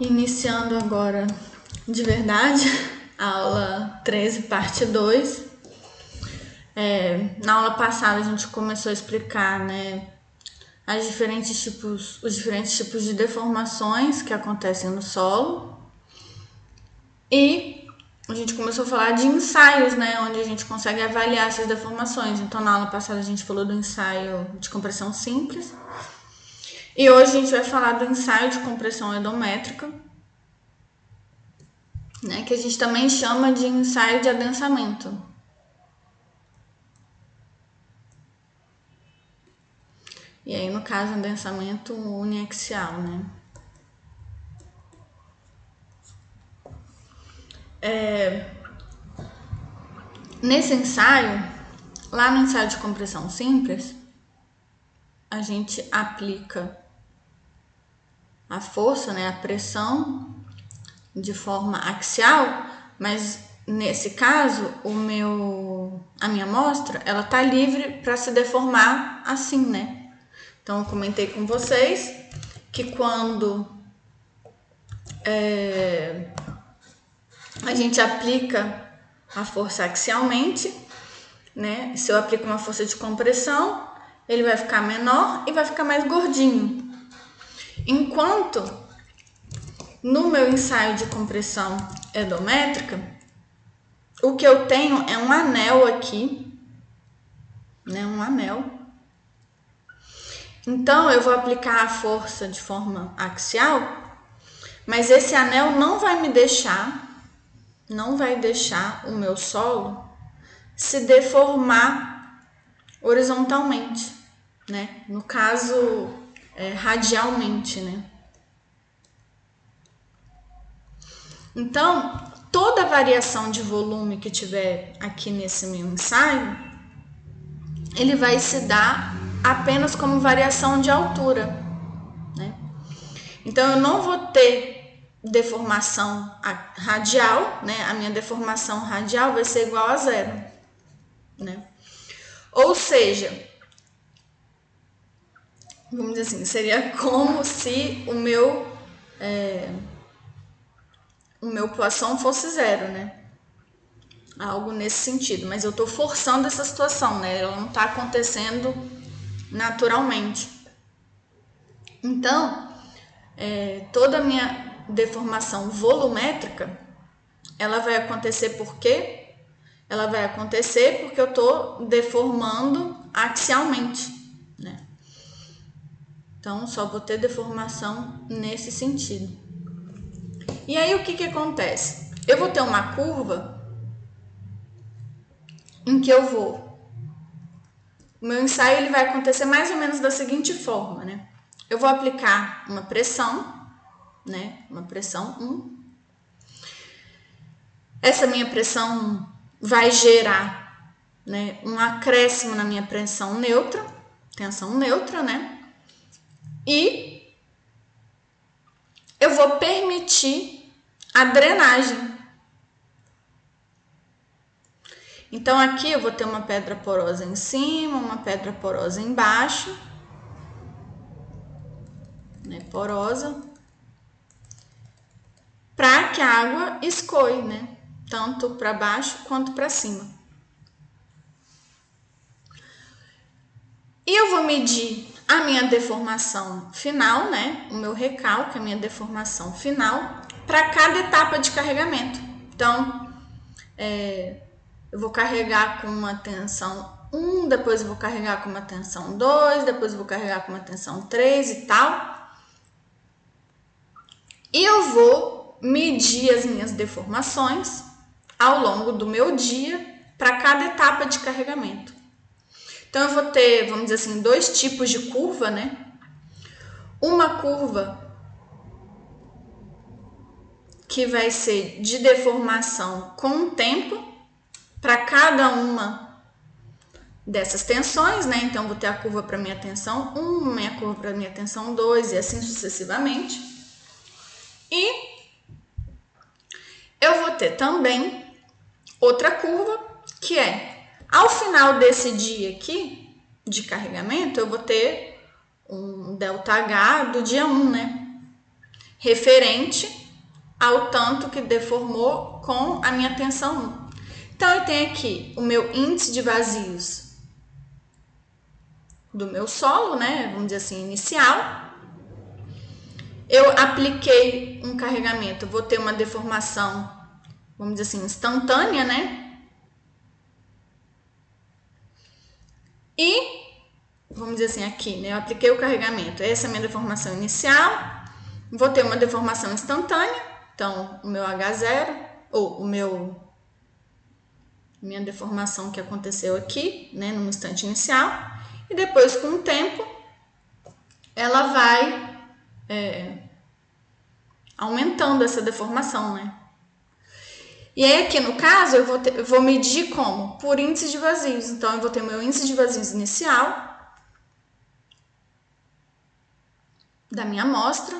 Iniciando agora de verdade, aula 13, parte 2. É, na aula passada a gente começou a explicar né, as diferentes tipos, os diferentes tipos de deformações que acontecem no solo. E a gente começou a falar de ensaios, né, onde a gente consegue avaliar essas deformações. Então, na aula passada a gente falou do ensaio de compressão simples. E hoje a gente vai falar do ensaio de compressão endométrica, né, que a gente também chama de ensaio de adensamento. E aí, no caso, adensamento uniaxial, né? É, nesse ensaio, lá no ensaio de compressão simples, a gente aplica a força, né, a pressão de forma axial, mas nesse caso, o meu a minha amostra, ela tá livre para se deformar assim, né? Então eu comentei com vocês que quando é, a gente aplica a força axialmente, né? Se eu aplico uma força de compressão, ele vai ficar menor e vai ficar mais gordinho. Enquanto no meu ensaio de compressão endométrica, o que eu tenho é um anel aqui, né? Um anel. Então eu vou aplicar a força de forma axial, mas esse anel não vai me deixar, não vai deixar o meu solo se deformar horizontalmente, né? No caso, é, radialmente, né? Então, toda variação de volume que tiver aqui nesse meu ensaio, ele vai se dar apenas como variação de altura, né? Então, eu não vou ter deformação radial, né? A minha deformação radial vai ser igual a zero, né? Ou seja, vamos dizer assim, seria como se o meu é, o meu poisson fosse zero, né? Algo nesse sentido, mas eu tô forçando essa situação, né? Ela não tá acontecendo naturalmente. Então, é, toda a minha deformação volumétrica, ela vai acontecer por quê? Ela vai acontecer porque eu tô deformando axialmente? Então, só vou ter deformação nesse sentido. E aí o que, que acontece? Eu vou ter uma curva em que eu vou. O meu ensaio ele vai acontecer mais ou menos da seguinte forma, né? Eu vou aplicar uma pressão, né? Uma pressão 1. Essa minha pressão vai gerar, né, um acréscimo na minha pressão neutra, tensão neutra, né? E eu vou permitir a drenagem. Então aqui eu vou ter uma pedra porosa em cima, uma pedra porosa embaixo, né, porosa, para que a água escoe, né, tanto para baixo quanto para cima. E eu vou medir a minha deformação final, né, o meu recalque, a minha deformação final, para cada etapa de carregamento. Então, é, eu vou carregar com uma tensão 1, depois eu vou carregar com uma tensão 2, depois eu vou carregar com uma tensão 3 e tal. E eu vou medir as minhas deformações ao longo do meu dia para cada etapa de carregamento. Então eu vou ter, vamos dizer assim, dois tipos de curva, né? Uma curva que vai ser de deformação com o tempo para cada uma dessas tensões, né? Então, vou ter a curva para minha tensão 1, minha curva para minha tensão 2 e assim sucessivamente. E eu vou ter também outra curva que é ao final desse dia aqui de carregamento, eu vou ter um ΔH do dia 1, né? referente ao tanto que deformou com a minha tensão 1. Então, eu tenho aqui o meu índice de vazios do meu solo, né? Vamos dizer assim, inicial. Eu apliquei um carregamento, vou ter uma deformação, vamos dizer assim, instantânea, né? E, vamos dizer assim, aqui, né? Eu apliquei o carregamento, essa é a minha deformação inicial. Vou ter uma deformação instantânea, então o meu H0, ou o meu minha deformação que aconteceu aqui, né, no instante inicial, e depois com o tempo ela vai é, aumentando essa deformação, né? E aí aqui no caso eu vou, ter, eu vou medir como? Por índice de vazios. Então eu vou ter meu índice de vazios inicial da minha amostra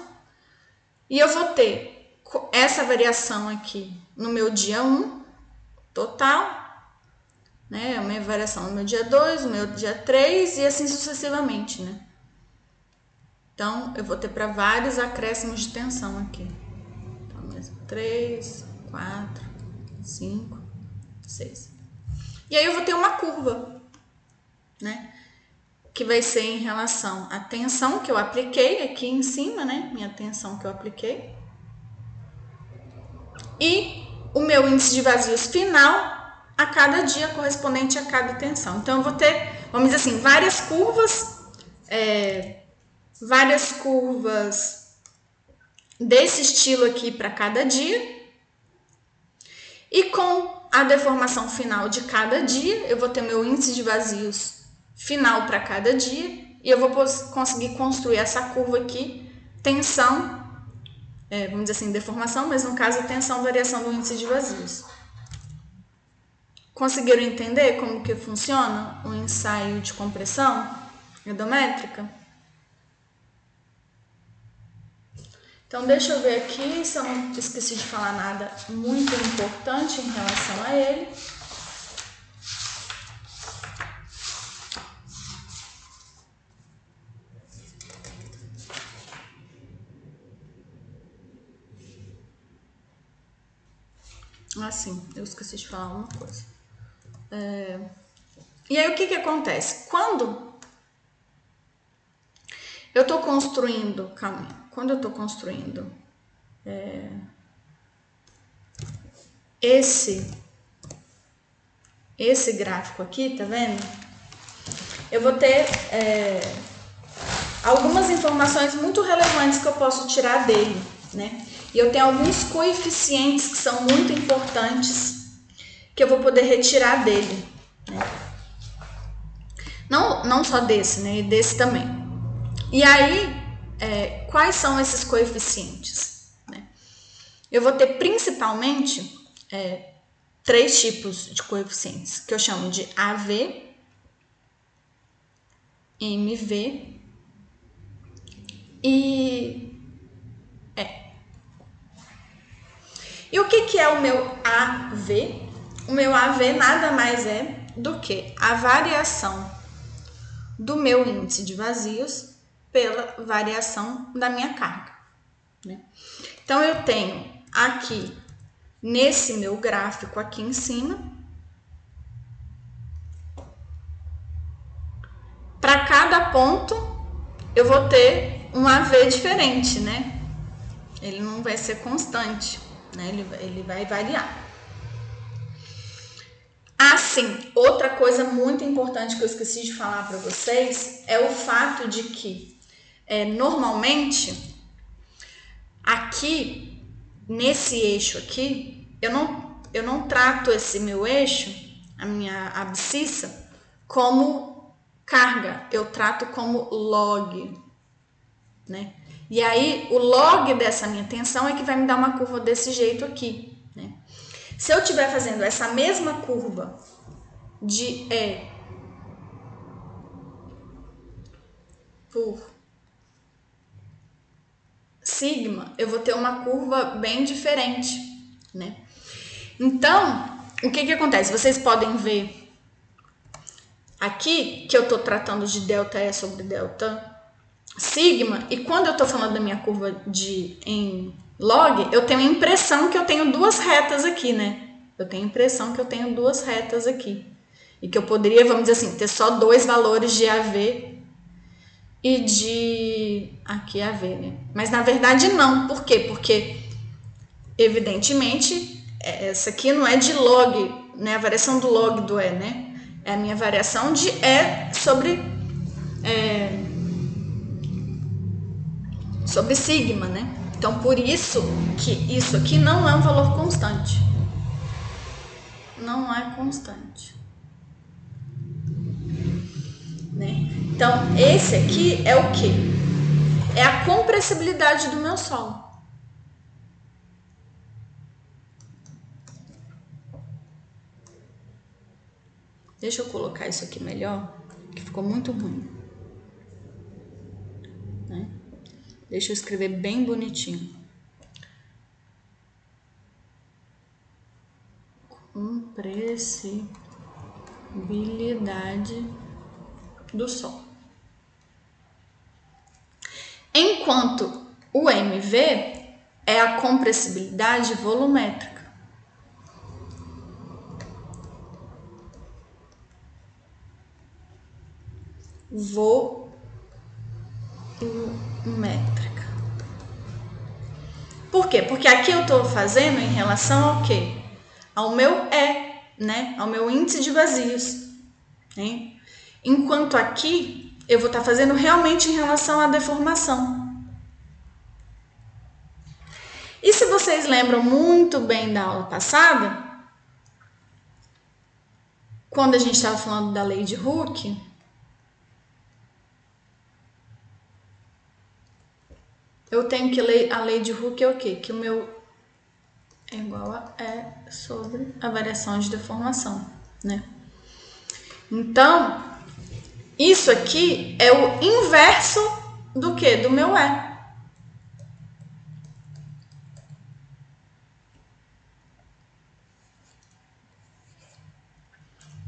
e eu vou ter essa variação aqui no meu dia 1 total né? A minha variação no meu dia 2, no meu dia 3 e assim sucessivamente, né? Então, eu vou ter para vários acréscimos de tensão aqui. Então, mesmo 3, 4, 5, 6. E aí eu vou ter uma curva, né? Que vai ser em relação à tensão que eu apliquei aqui em cima, né? Minha tensão que eu apliquei. E o meu índice de vazios final a cada dia correspondente a cada tensão. Então, eu vou ter, vamos dizer assim, várias curvas, é, várias curvas desse estilo aqui para cada dia. E com a deformação final de cada dia, eu vou ter meu índice de vazios final para cada dia e eu vou conseguir construir essa curva aqui, tensão, é, vamos dizer assim, deformação, mas no caso, tensão, variação do índice de vazios. Conseguiram entender como que funciona o ensaio de compressão endométrica? Então, deixa eu ver aqui se eu não esqueci de falar nada muito importante em relação a ele. Ah, sim, eu esqueci de falar uma coisa. É... E aí o que, que acontece? Quando eu estou construindo, calma, quando eu estou construindo é... esse esse gráfico aqui, tá vendo? Eu vou ter é, algumas informações muito relevantes que eu posso tirar dele, né? E eu tenho alguns coeficientes que são muito importantes que eu vou poder retirar dele. Né? Não, não só desse, né? E desse também. E aí, é, quais são esses coeficientes? Né? Eu vou ter principalmente é, três tipos de coeficientes, que eu chamo de AV, MV e E. E o que, que é o meu AV? O meu AV nada mais é do que a variação do meu índice de vazios pela variação da minha carga. Né? Então, eu tenho aqui, nesse meu gráfico aqui em cima, para cada ponto, eu vou ter um AV diferente, né? Ele não vai ser constante, né? Ele, ele vai variar. Ah, sim, outra coisa muito importante que eu esqueci de falar para vocês é o fato de que é, normalmente aqui nesse eixo aqui eu não eu não trato esse meu eixo, a minha abscissa, como carga, eu trato como log, né? E aí o log dessa minha tensão é que vai me dar uma curva desse jeito aqui. Se eu estiver fazendo essa mesma curva de E por sigma, eu vou ter uma curva bem diferente, né? Então, o que que acontece? Vocês podem ver aqui que eu estou tratando de delta E sobre delta sigma, e quando eu estou falando da minha curva de em log, eu tenho a impressão que eu tenho duas retas aqui, né? Eu tenho a impressão que eu tenho duas retas aqui. E que eu poderia, vamos dizer assim, ter só dois valores de AV e de aqui AV, né? Mas na verdade não. Por quê? Porque evidentemente essa aqui não é de log, né? A variação do log do E, né? É a minha variação de E sobre é, sobre sigma, né? Então, por isso que isso aqui não é um valor constante. Não é constante. Né? Então, esse aqui é o que? É a compressibilidade do meu solo. Deixa eu colocar isso aqui melhor, que ficou muito ruim. Né? Deixa eu escrever bem bonitinho. Compressibilidade do Sol. Enquanto o MV é a compressibilidade volumétrica. Volumétrica. Por quê? Porque aqui eu estou fazendo em relação ao quê? Ao meu E, né? Ao meu índice de vazios. Né? Enquanto aqui eu vou estar tá fazendo realmente em relação à deformação. E se vocês lembram muito bem da aula passada, quando a gente estava falando da lei de Hooke, eu tenho que ler a lei de Hooke é o quê? Que o meu é igual a E sobre a variação de deformação, né? Então, isso aqui é o inverso do que? Do meu E.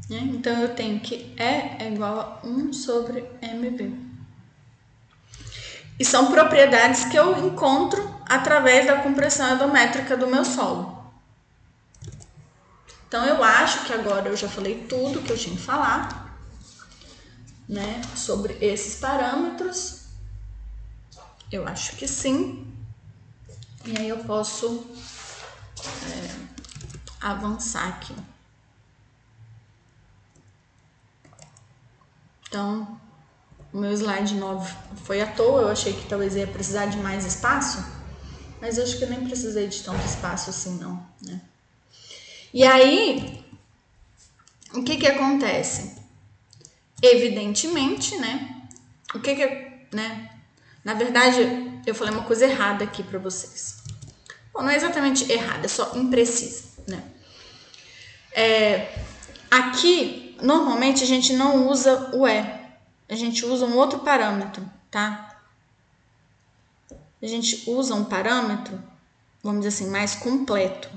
Né? Então, eu tenho que E é igual a 1 sobre MB. E são propriedades que eu encontro através da compressão endométrica do meu solo. Então, eu acho que agora eu já falei tudo que eu tinha que falar né, sobre esses parâmetros? Eu acho que sim. E aí eu posso é, avançar aqui. Então, meu slide 9 foi à toa, eu achei que talvez ia precisar de mais espaço, mas eu acho que eu nem precisei de tanto espaço assim não, né? E aí, o que que acontece? Evidentemente, né? O que que é, né? Na verdade, eu falei uma coisa errada aqui para vocês. Bom, não é exatamente errada, é só imprecisa, né? É, aqui, normalmente, a gente não usa o E. A gente usa um outro parâmetro, tá? A gente usa um parâmetro, vamos dizer assim, mais completo,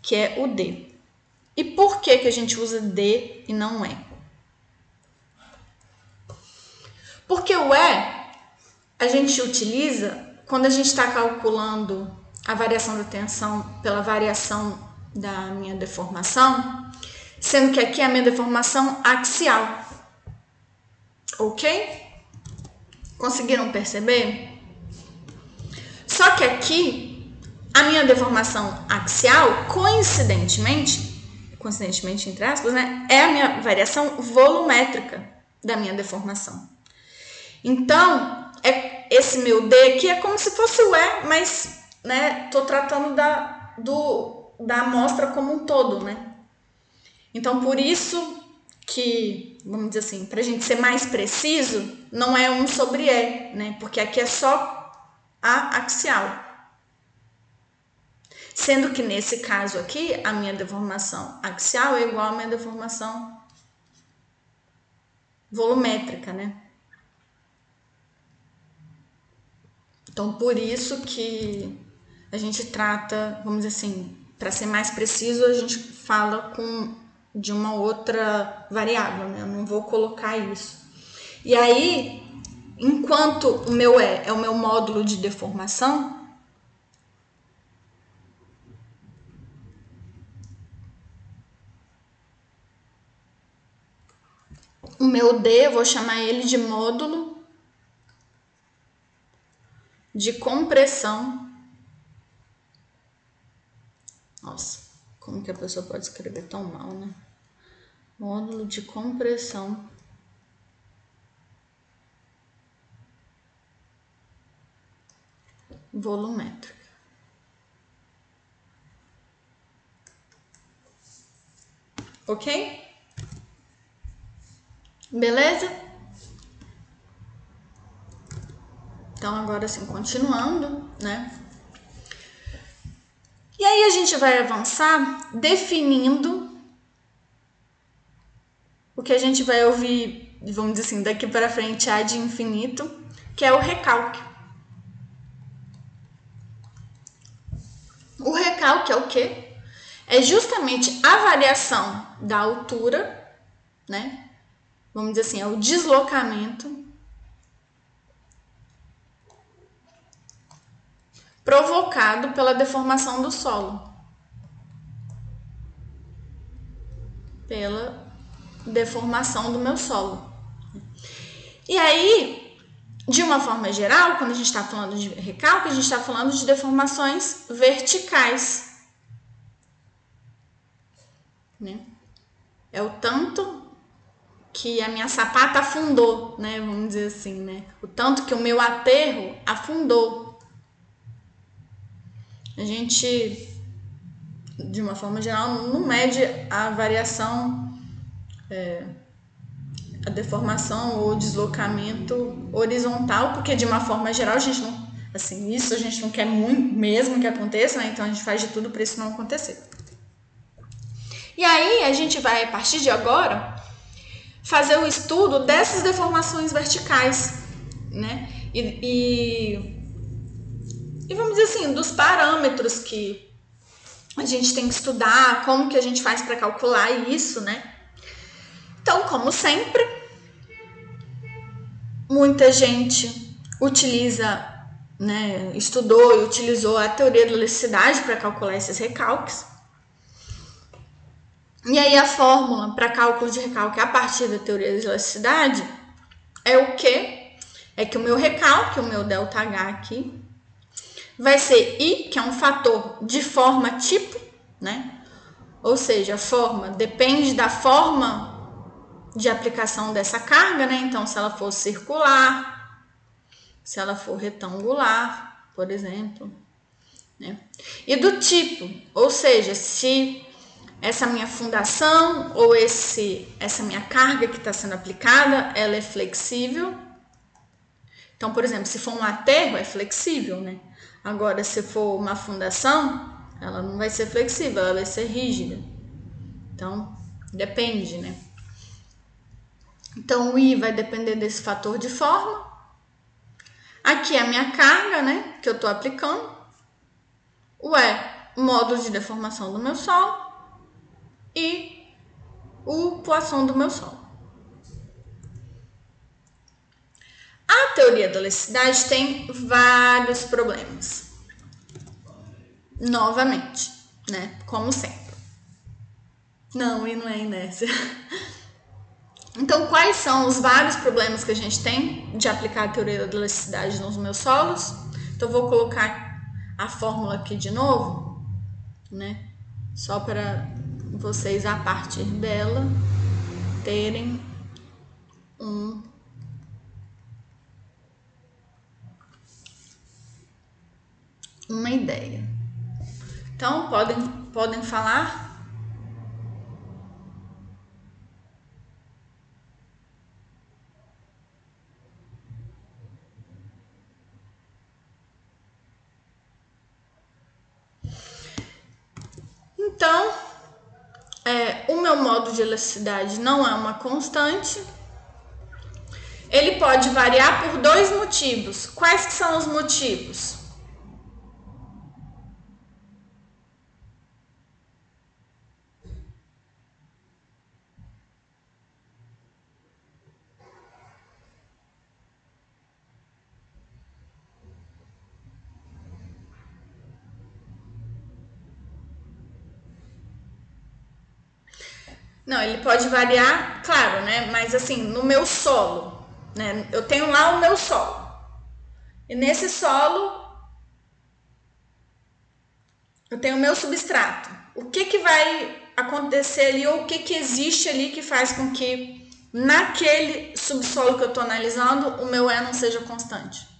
que é o D. E por que, que a gente usa D e não E? Porque o E a gente utiliza quando a gente está calculando a variação da tensão pela variação da minha deformação, sendo que aqui é a minha deformação axial. Ok? Conseguiram perceber? Só que aqui, a minha deformação axial, coincidentemente, coincidentemente entre aspas, né, é a minha variação volumétrica da minha deformação. Então, é esse meu D aqui é como se fosse o E, mas, né, tô tratando da do da amostra como um todo, né? Então, por isso que, vamos dizer assim, para a gente ser mais preciso, não é um sobre E, né? Porque aqui é só a axial. Sendo que nesse caso aqui, a minha deformação axial é igual à minha deformação volumétrica, né? Então, por isso que a gente trata, vamos dizer assim, para ser mais preciso, a gente fala com de uma outra variável, né? Eu não vou colocar isso. E aí, enquanto o meu E é o meu módulo de deformação, o meu D, eu vou chamar ele de módulo de compressão. Nossa, como que a pessoa pode escrever tão mal, né? Módulo de compressão. Volumétrica. Ok? Beleza? Então, agora sim, continuando, né? E aí a gente vai avançar definindo o que a gente vai ouvir, vamos dizer assim, daqui para frente a de infinito, que é o recalque. O recalque é o quê? É justamente a variação da altura, né? Vamos dizer assim, é o deslocamento provocado pela deformação do solo. Pela deformação do meu solo. E aí, de uma forma geral, quando a gente está falando de recalque, a gente está falando de deformações verticais. Né? É o tanto que a minha sapata afundou, né? Vamos dizer assim, né? O tanto que o meu aterro afundou. A gente, de uma forma geral, não mede a variação, é, a deformação ou deslocamento horizontal, porque de uma forma geral a gente não, assim, isso a gente não quer muito mesmo que aconteça, né? Então a gente faz de tudo para isso não acontecer. E aí a gente vai, a partir de agora, fazer o estudo dessas deformações verticais, né? E, e e vamos dizer assim, dos parâmetros que a gente tem que estudar, como que a gente faz para calcular isso, né? Então, como sempre, muita gente utiliza, né, estudou e utilizou a teoria da elasticidade para calcular esses recalques. E aí a fórmula para cálculo de recalque a partir da teoria da elasticidade é o que? É que o meu recalque, o meu ΔH aqui, vai ser I, que é um fator de forma tipo, né? Ou seja, a forma depende da forma de aplicação dessa carga, né? Então, se ela for circular, se ela for retangular, por exemplo, né? E do tipo, ou seja, se essa minha fundação ou esse essa minha carga que está sendo aplicada, ela é flexível. Então, por exemplo, se for um aterro, é flexível, né? Agora, se for uma fundação, ela não vai ser flexível, ela vai ser rígida. Então, depende, né? Então, o I vai depender desse fator de forma. Aqui é a minha carga, né? Que eu estou aplicando. O E, módulo de deformação do meu solo. E o poisson do meu solo. A teoria da elasticidade tem vários problemas. Novamente, né? Como sempre. Não, e não é inércia. Então, quais são os vários problemas que a gente tem de aplicar a teoria da elasticidade nos meus solos? Então, vou colocar a fórmula aqui de novo, né? Só para vocês, a partir dela, terem um uma ideia. Então, podem, podem falar? Então, é, o meu modo de elasticidade não é uma constante. Ele pode variar por dois motivos. Quais que são os motivos? Não, ele pode variar, claro, né? Mas assim, no meu solo, né? Eu tenho lá o meu solo. E nesse solo eu tenho o meu substrato. O que que vai acontecer ali ou o que que existe ali que faz com que naquele subsolo que eu estou analisando o meu E não seja constante?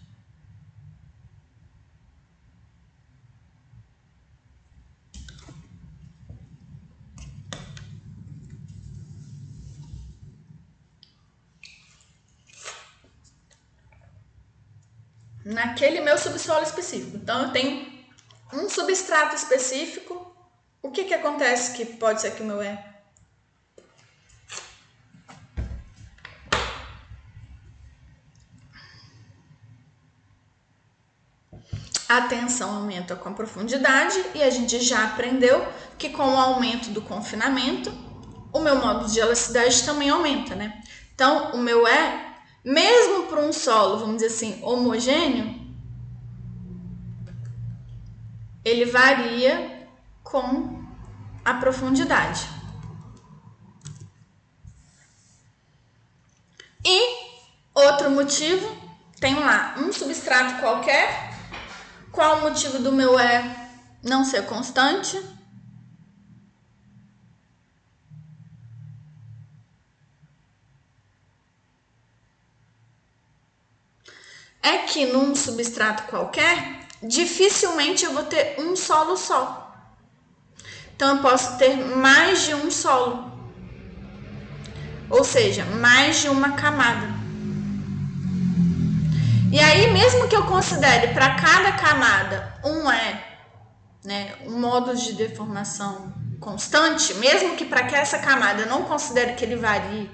Naquele meu subsolo específico. Então, eu tenho um substrato específico. O que, que acontece que pode ser que o meu é? A tensão aumenta com a profundidade e a gente já aprendeu que com o aumento do confinamento, o meu modo de elasticidade também aumenta, né? Então, o meu é mesmo para um solo, vamos dizer assim, homogêneo, ele varia com a profundidade. E outro motivo, tem lá um substrato qualquer. Qual o motivo do meu é não ser constante? É que num substrato qualquer, dificilmente eu vou ter um solo só. Então eu posso ter mais de um solo. Ou seja, mais de uma camada. E aí, mesmo que eu considere para cada camada um é, né, um modo de deformação constante, mesmo que para essa camada eu não considere que ele varie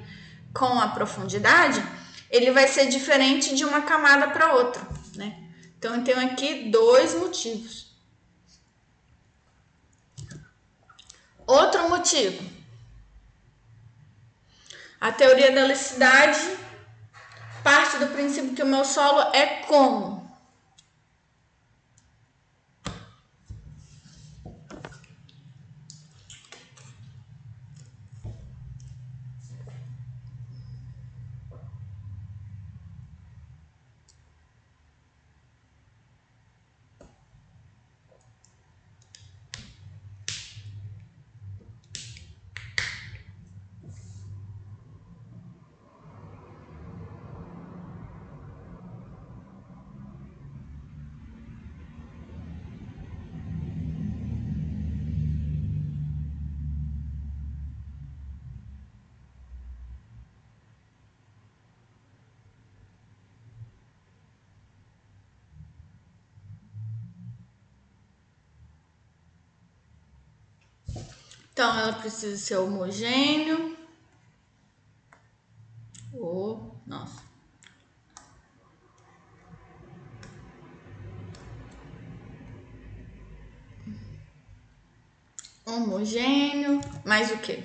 com a profundidade, ele vai ser diferente de uma camada para outra, né? Então eu tenho aqui dois motivos. Outro motivo. A teoria da elasticidade parte do princípio que o meu solo é como Então, ela precisa ser homogêneo. Oh, nossa. Homogêneo, mais o que?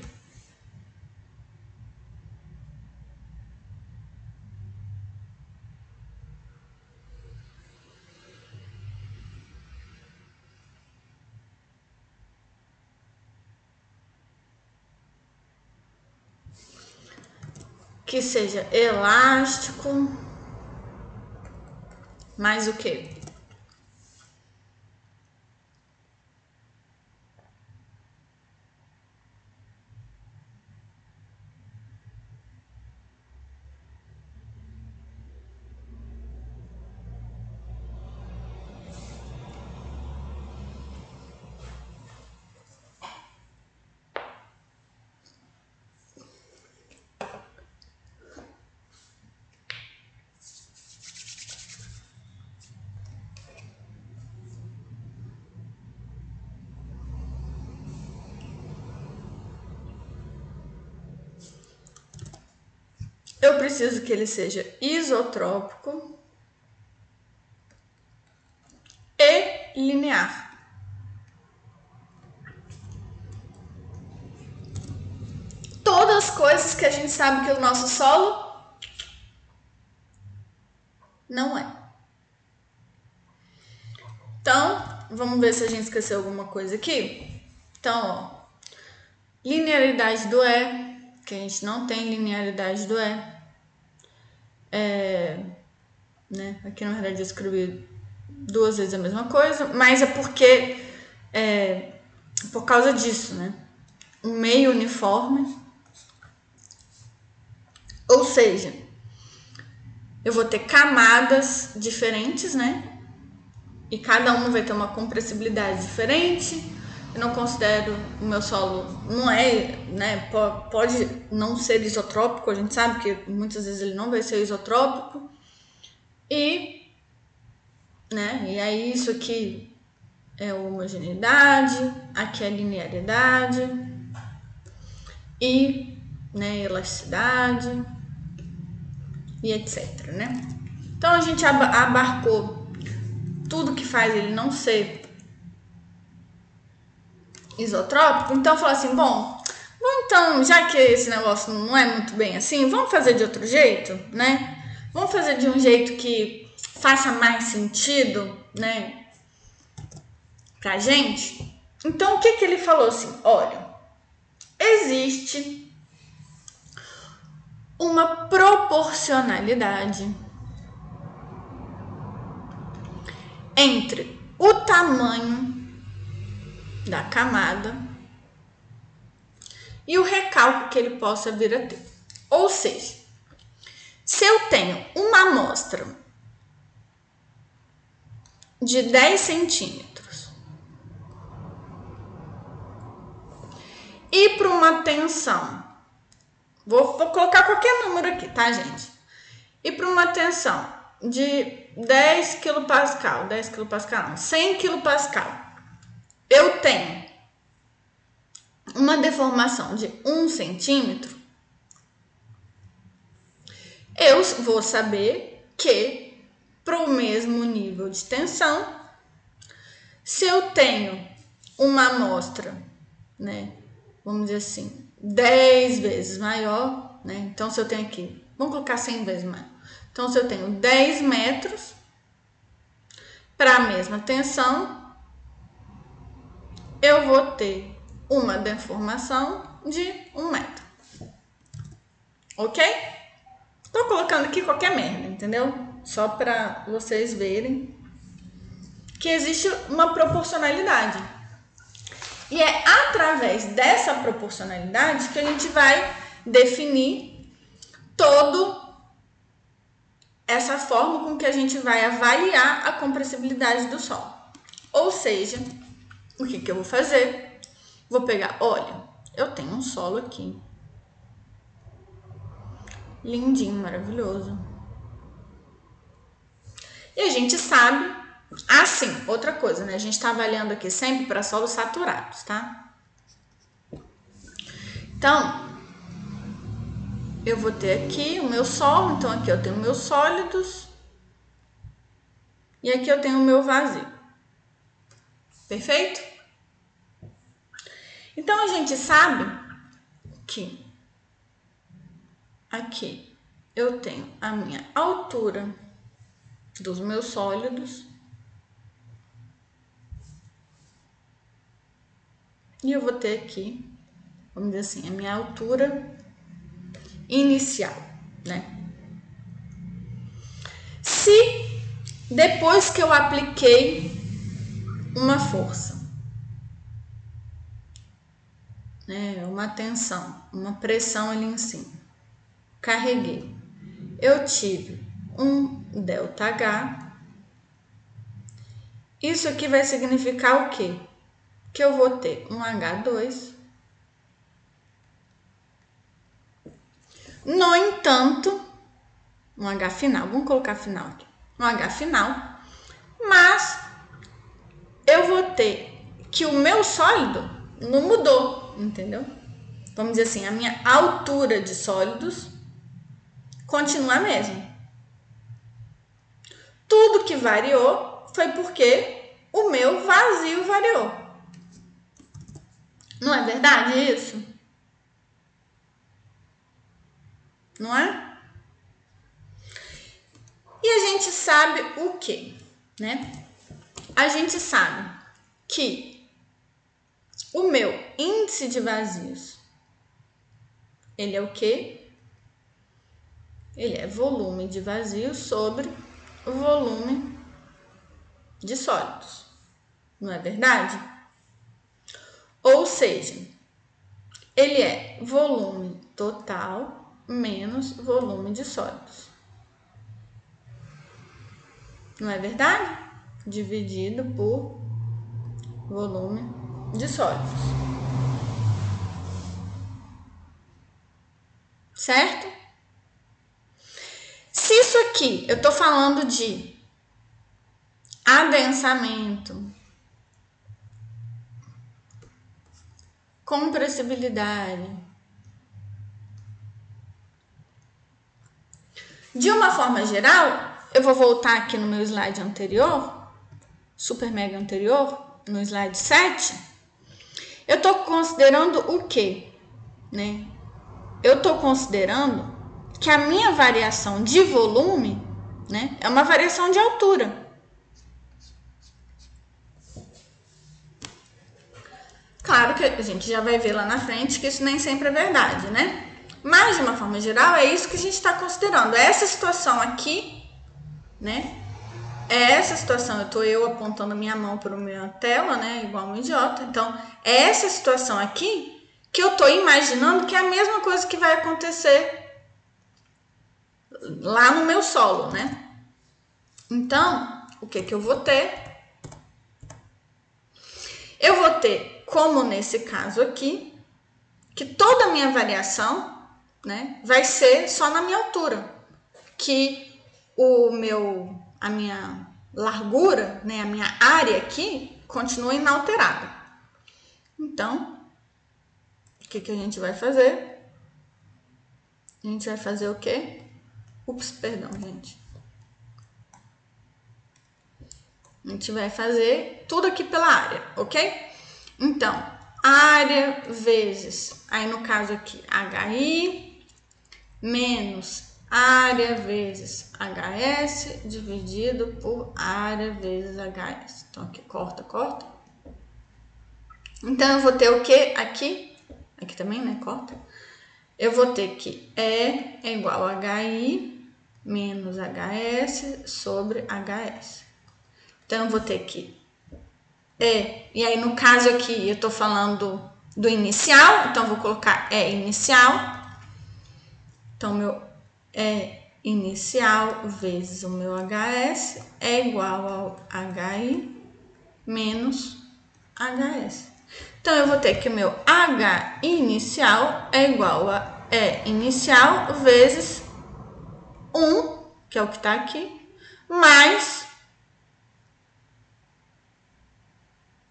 Seja elástico, mais o que? Eu preciso que ele seja isotrópico e linear. Todas as coisas que a gente sabe que o nosso solo não é. Então, vamos ver se a gente esqueceu alguma coisa aqui. Então, ó, linearidade do E, que a gente não tem linearidade do E. É, né? Aqui na verdade eu escrevi duas vezes a mesma coisa, mas é porque é por causa disso, né? Um meio uniforme. Ou seja, eu vou ter camadas diferentes, né? E cada uma vai ter uma compressibilidade diferente. Eu não considero o meu solo, não é, né? Pode não ser isotrópico, a gente sabe que muitas vezes ele não vai ser isotrópico. E né? E aí isso aqui é homogeneidade, aqui é linearidade e né, elasticidade e etc, né? Então a gente abarcou tudo que faz ele não ser isotrópico, então falou assim, bom, então, já que esse negócio não é muito bem assim, vamos fazer de outro jeito, né? Vamos fazer de um jeito que faça mais sentido, né, pra gente. Então, o que que ele falou assim? Olha, existe uma proporcionalidade entre o tamanho da camada e o recalque que ele possa vir a ter. Ou seja, se eu tenho uma amostra de 10 centímetros. E para uma tensão, vou, vou colocar qualquer número aqui, tá, gente? E para uma tensão de 10 kPa, 10 kPa não, 100 kPa, eu tenho uma deformação de 1 centímetro, eu vou saber que para o mesmo nível de tensão. Se eu tenho uma amostra, né, vamos dizer assim, 10 vezes maior, né, então se eu tenho aqui, vamos colocar 100 vezes maior. Então, se eu tenho 10 metros para a mesma tensão, eu vou ter uma deformação de 1 metro. Ok? Tô colocando aqui qualquer merda, entendeu? só para vocês verem que existe uma proporcionalidade. E é através dessa proporcionalidade que a gente vai definir todo essa forma com que a gente vai avaliar a compressibilidade do solo. Ou seja, o que, que eu vou fazer? Vou pegar, olha, eu tenho um solo aqui. Lindinho, maravilhoso. E a gente sabe, assim, outra coisa, né? A gente está avaliando aqui sempre para solos saturados, tá? Então, eu vou ter aqui o meu solo, então aqui eu tenho meus sólidos e aqui eu tenho o meu vazio. Perfeito? Então a gente sabe que aqui eu tenho a minha altura dos meus sólidos. E eu vou ter aqui, vamos dizer assim, a minha altura inicial, né? Se depois que eu apliquei uma força, né, uma tensão, uma pressão ali em cima, carreguei, eu tive um ΔH. Isso aqui vai significar o quê? Que eu vou ter um H2. No entanto, um H final, vamos colocar final aqui, um H final, mas eu vou ter que o meu sólido não mudou, entendeu? Vamos dizer assim, a minha altura de sólidos continua a mesma. Tudo que variou foi porque o meu vazio variou. Não é verdade isso? Não é? E a gente sabe o que, né? A gente sabe que o meu índice de vazios ele é o que? Ele é volume de vazio sobre volume de sólidos. Não é verdade? Ou seja, ele é volume total menos volume de sólidos. Não é verdade? Dividido por volume de sólidos. Certo? Se isso aqui eu estou falando de adensamento, compressibilidade. De uma forma geral, eu vou voltar aqui no meu slide anterior, super mega anterior, no slide 7. Eu estou considerando o quê? Né? Eu estou considerando que a minha variação de volume né, é uma variação de altura. Claro que a gente já vai ver lá na frente que isso nem sempre é verdade, né? Mas, de uma forma geral, é isso que a gente está considerando. Essa situação aqui, né? É essa situação, eu tô eu apontando minha mão para minha tela, né? Igual um idiota. Então, é essa situação aqui que eu tô imaginando que é a mesma coisa que vai acontecer lá no meu solo, né? Então, o que que eu vou ter? Eu vou ter como nesse caso aqui, que toda a minha variação né, vai ser só na minha altura, que o meu, a minha largura, né, a minha área aqui continua inalterada. Então, o que, que a gente vai fazer? A gente vai fazer o quê? Ups, perdão, gente. A gente vai fazer tudo aqui pela área, ok? Então, área vezes, aí no caso aqui, HI menos área vezes HS dividido por área vezes HS. Então, aqui, corta, corta. Então, eu vou ter o que aqui? Aqui também, né? Corta. Eu vou ter que E é igual a HI menos HS sobre HS. Então, eu vou ter que é, e aí no caso aqui eu tô falando do inicial, então vou colocar é inicial. Então, meu é inicial vezes o meu HS é igual ao HI menos HS. Então, eu vou ter que o meu H inicial é igual a E inicial vezes 1, que é o que está aqui, mais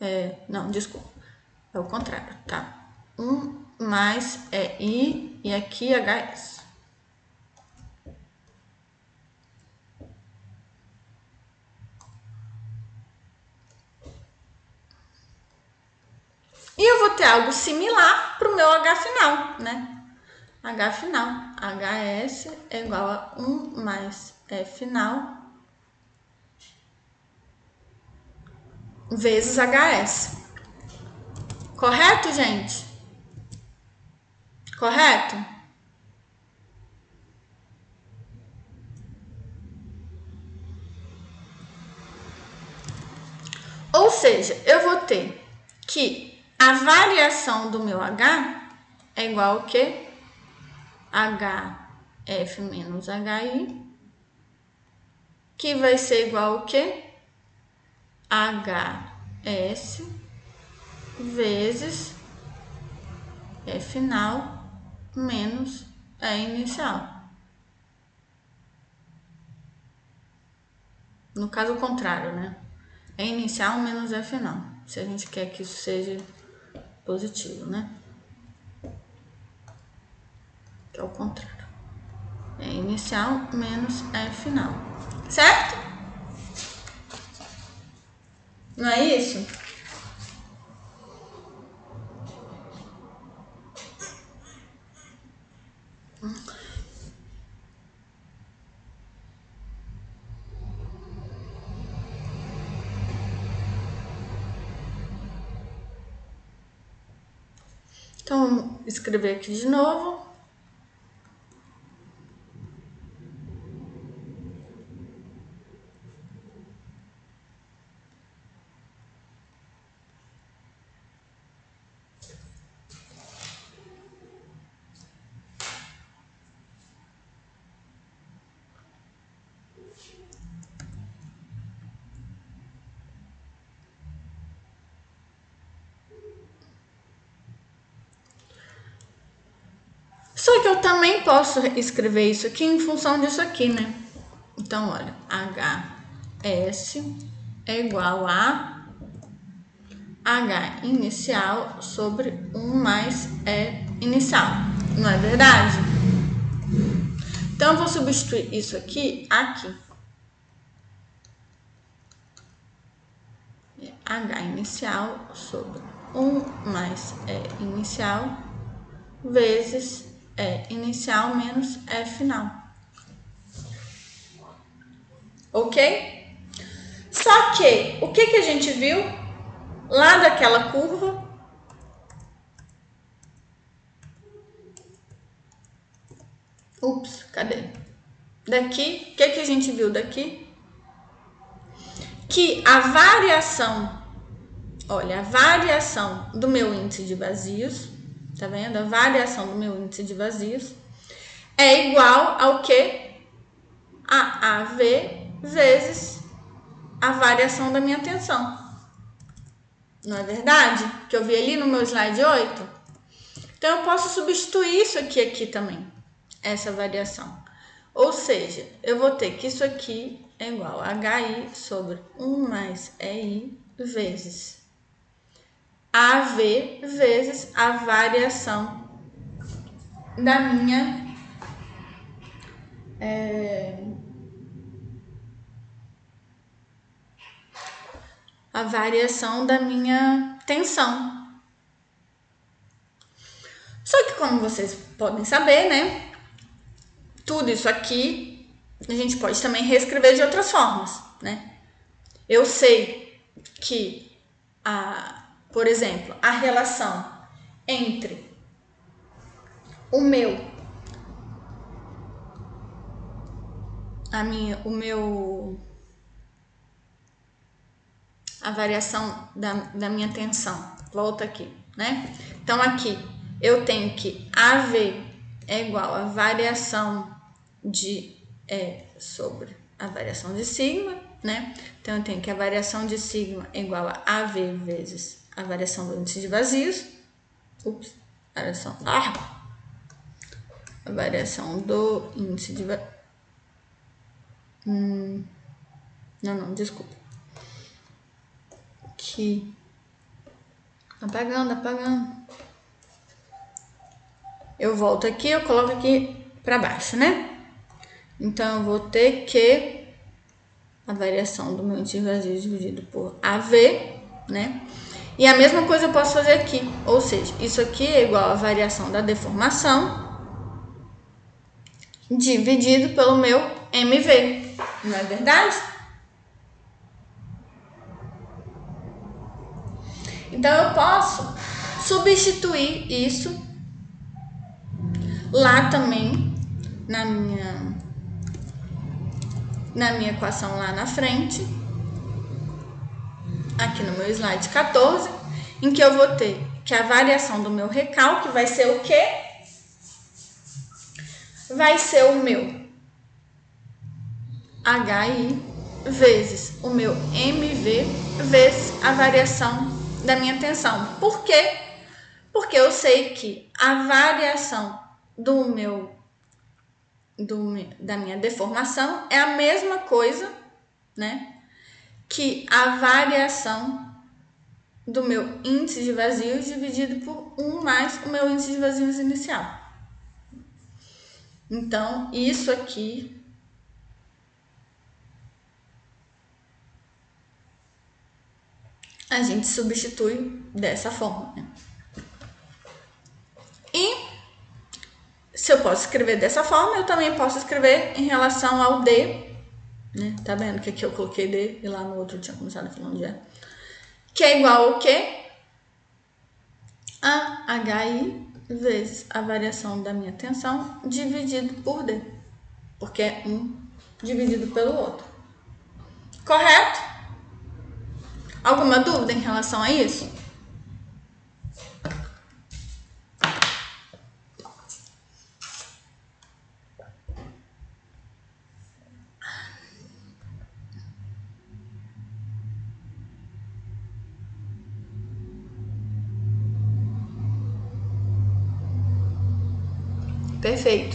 É, não, desculpa. É o contrário, tá? 1 mais é I e aqui HS. E eu vou ter algo similar para o meu H final, né? H final, HS é igual a 1 mais E final vezes HS. Correto, gente? Correto? Ou seja, eu vou ter que a variação do meu H é igual ao que? HF menos HI, que vai ser igual ao que? HS vezes E final menos E inicial. No caso contrário, né? E inicial menos E final. Se a gente quer que isso seja positivo, né? Que é o contrário. É inicial menos E final. Certo? Não é isso? Então, vamos escrever aqui de novo. que eu também posso escrever isso aqui em função disso aqui, né? Então, olha, HS é igual a H inicial sobre 1 mais E inicial. Não é verdade? Então, eu vou substituir isso aqui aqui. H inicial sobre 1 mais E inicial vezes E inicial menos E final. Ok? Só que, o que, que a gente viu lá daquela curva? Ups, cadê? Daqui, o que, que a gente viu daqui? Que a variação, olha, a variação do meu índice de vazios, tá vendo? A variação do meu índice de vazios é igual ao que? A AV vezes a variação da minha tensão. Não é verdade? Que eu vi ali no meu slide 8? Então, eu posso substituir isso aqui aqui também essa variação. Ou seja, eu vou ter que isso aqui é igual a HI sobre 1 mais EI vezes AV vezes a variação da minha é, a variação da minha tensão. Só que como vocês podem saber, né? tudo isso aqui a gente pode também reescrever de outras formas, né? Eu sei que, a, por exemplo, a relação entre o meu, a minha, o meu, a variação da, da minha tensão, volta aqui, né? Então aqui eu tenho que AV é igual a variação de E sobre a variação de sigma, né? Então, eu tenho que a variação de sigma é igual a AV vezes a variação do índice de vazios. Ups, variação. Ah! A variação do índice de vazios. Hum, não, não, desculpa. Que. Apagando, apagando. Eu volto aqui, eu coloco aqui para baixo, né? Então, eu vou ter que a variação do meu índice vazio dividido por AV, né? E a mesma coisa eu posso fazer aqui, ou seja, isso aqui é igual a variação da deformação dividido pelo meu MV, não é verdade? Então eu posso substituir isso lá também na minha na minha equação lá na frente, aqui no meu slide 14, em que eu vou ter que a variação do meu recalque vai ser o quê? Vai ser o meu HI vezes o meu MV vezes a variação da minha tensão. Por quê? Porque eu sei que a variação do meu do, da minha deformação é a mesma coisa, né? Que a variação do meu índice de vazios dividido por 1 mais o meu índice de vazios inicial. Então, isso aqui a gente substitui dessa forma. Né? E se eu posso escrever dessa forma, eu também posso escrever em relação ao D, né? Tá vendo que aqui eu coloquei D e lá no outro eu tinha começado falando de E. Que é igual ao quê? A HI vezes a variação da minha tensão dividido por D. Porque é um dividido pelo outro. Correto? Alguma dúvida em relação a isso?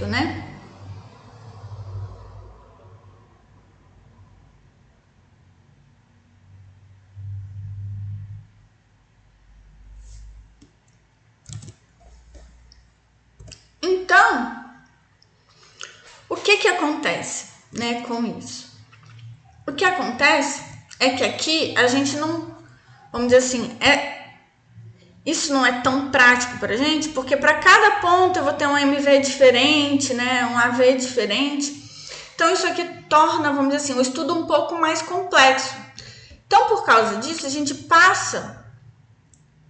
Né? Então, o que que acontece, né, com isso? O que acontece é que aqui a gente não, vamos dizer assim, é isso não é tão prático para gente, porque para cada ponto eu vou ter um MV diferente, né, um AV diferente. Então isso aqui torna, vamos dizer assim, o estudo um pouco mais complexo. Então por causa disso a gente passa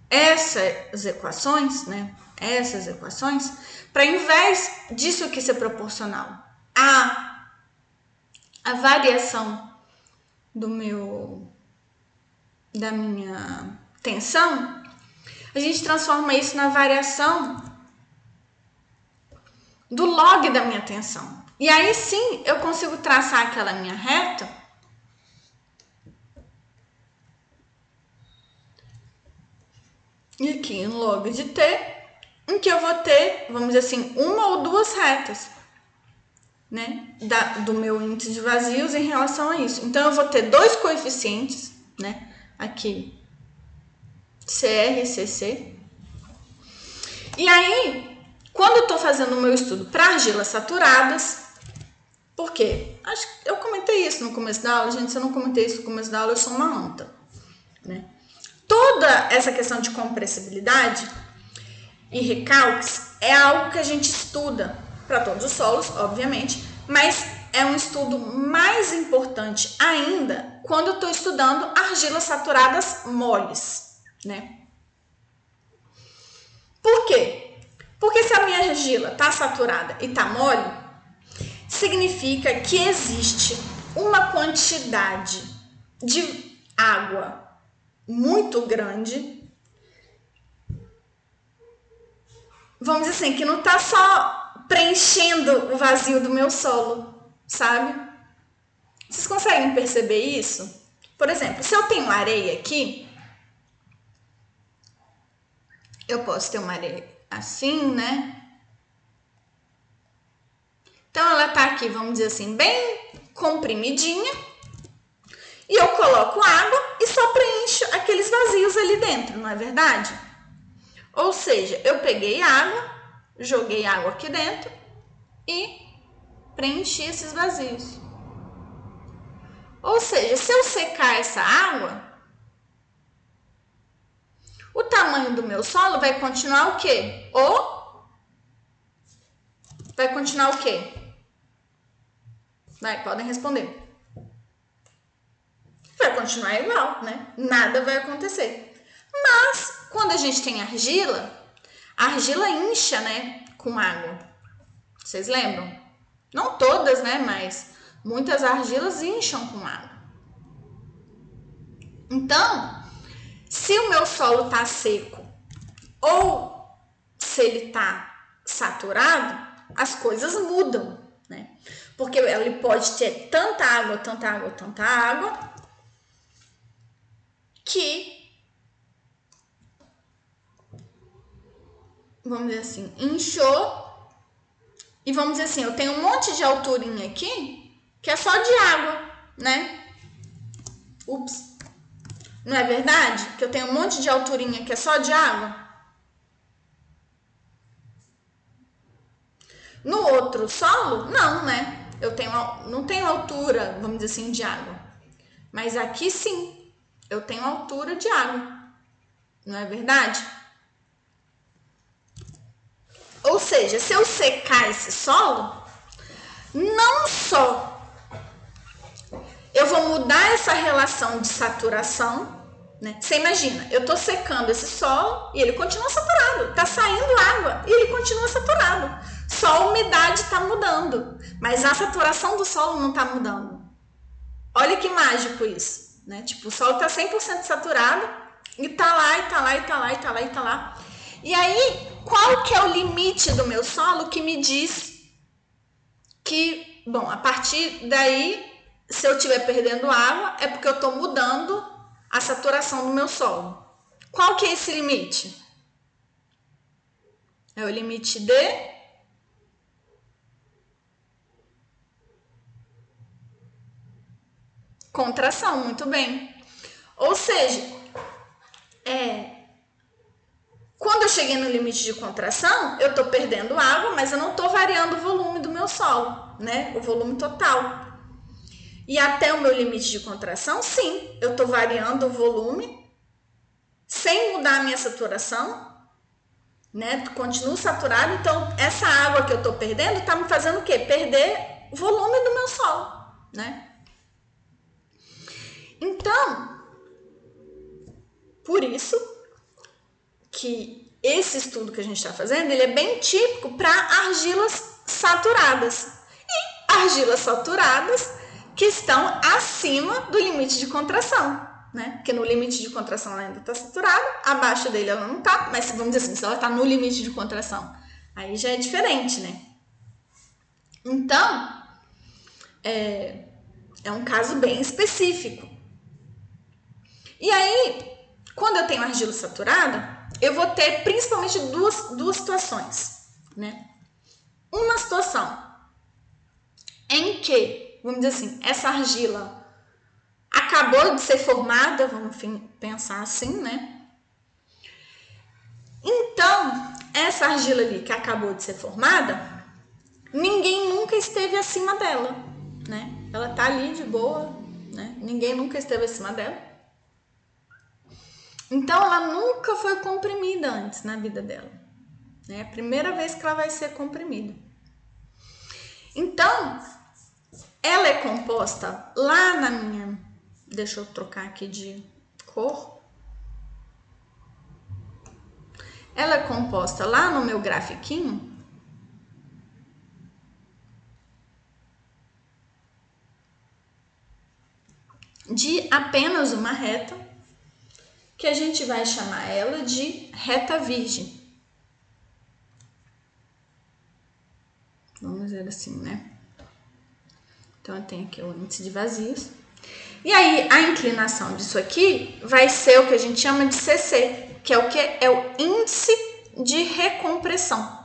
essas equações, né, essas equações, para em vez disso aqui ser proporcional a a variação do meu da minha tensão, a gente transforma isso na variação do log da minha tensão. E aí sim eu consigo traçar aquela minha reta e aqui um log de t, em que eu vou ter, vamos dizer assim, uma ou duas retas, né, da, do meu índice de vazios em relação a isso. Então eu vou ter dois coeficientes, né, aqui CR e aí, quando eu estou fazendo o meu estudo para argilas saturadas, por quê? Acho que eu comentei isso no começo da aula, gente. Se eu não comentei isso no começo da aula, eu sou uma anta. Né? Toda essa questão de compressibilidade e recalques é algo que a gente estuda para todos os solos, obviamente, mas é um estudo mais importante ainda quando eu estou estudando argilas saturadas moles né? Por quê? Porque se a minha argila está saturada e está mole, significa que existe uma quantidade de água muito grande. Vamos dizer assim, que não está só preenchendo o vazio do meu solo, sabe? Vocês conseguem perceber isso? Por exemplo, se eu tenho areia aqui, eu posso ter uma areia assim, né? Então ela tá aqui, vamos dizer assim, bem comprimidinha. E eu coloco água e só preencho aqueles vazios ali dentro, não é verdade? Ou seja, eu peguei água, joguei água aqui dentro e preenchi esses vazios. Ou seja, se eu secar essa água, o tamanho do meu solo vai continuar o quê? O vai continuar o quê? Vai, podem responder. Vai continuar igual, né? Nada vai acontecer. Mas quando a gente tem argila, a argila incha, né, com água. Vocês lembram? Não todas, né, mas muitas argilas incham com água. Então, se o meu solo tá seco ou se ele tá saturado, as coisas mudam, né? Porque ele pode ter tanta água, tanta água, tanta água que vamos dizer assim, inchou e vamos dizer assim, eu tenho um monte de alturinha aqui que é só de água, né? Ups. Não é verdade? Que eu tenho um monte de alturinha que é só de água? No outro solo, não, né? Eu tenho, não tenho altura, vamos dizer assim, de água. Mas aqui sim, eu tenho altura de água. Não é verdade? Ou seja, se eu secar esse solo, não só eu vou mudar essa relação de saturação, né? Você imagina, eu tô secando esse solo e ele continua saturado, tá saindo água e ele continua saturado. Só a umidade está mudando, mas a saturação do solo não está mudando. Olha que mágico isso, né? Tipo, o solo tá 100% saturado e tá lá, e tá lá, e tá lá, e tá lá, e tá lá. E aí, qual que é o limite do meu solo que me diz que, bom, a partir daí se eu estiver perdendo água, é porque eu estou mudando a saturação do meu solo. Qual que é esse limite? É o limite de contração, muito bem. Ou seja, é, quando eu cheguei no limite de contração, eu estou perdendo água, mas eu não estou variando o volume do meu solo, né? O volume total. E até o meu limite de contração, sim, eu estou variando o volume sem mudar a minha saturação, né? Continuo saturado, então essa água que eu estou perdendo está me fazendo o quê? Perder o volume do meu solo, né? Então, por isso que esse estudo que a gente está fazendo, ele é bem típico para argilas saturadas. E argilas saturadas que estão acima do limite de contração, né? Porque no limite de contração ela ainda está saturada, abaixo dele ela não está, mas vamos dizer assim, se ela está no limite de contração, aí já é diferente, né? Então, é, é um caso bem específico. E aí, quando eu tenho argila saturada, eu vou ter principalmente duas, duas situações, né? Uma situação em que, vamos dizer assim, essa argila acabou de ser formada, vamos pensar assim, né? Então, essa argila ali que acabou de ser formada, ninguém nunca esteve acima dela, né? Ela tá ali de boa, né? Ninguém nunca esteve acima dela. Então ela nunca foi comprimida antes na vida dela. É a primeira vez que ela vai ser comprimida. Então, ela é composta lá na minha. Deixa eu trocar aqui de cor. Ela é composta lá no meu grafiquinho de apenas uma reta que a gente vai chamar ela de reta virgem. Vamos dizer assim, né? Então, eu tenho aqui o índice de vazios. E aí, a inclinação disso aqui vai ser o que a gente chama de CC, que é o que? É o índice de recompressão.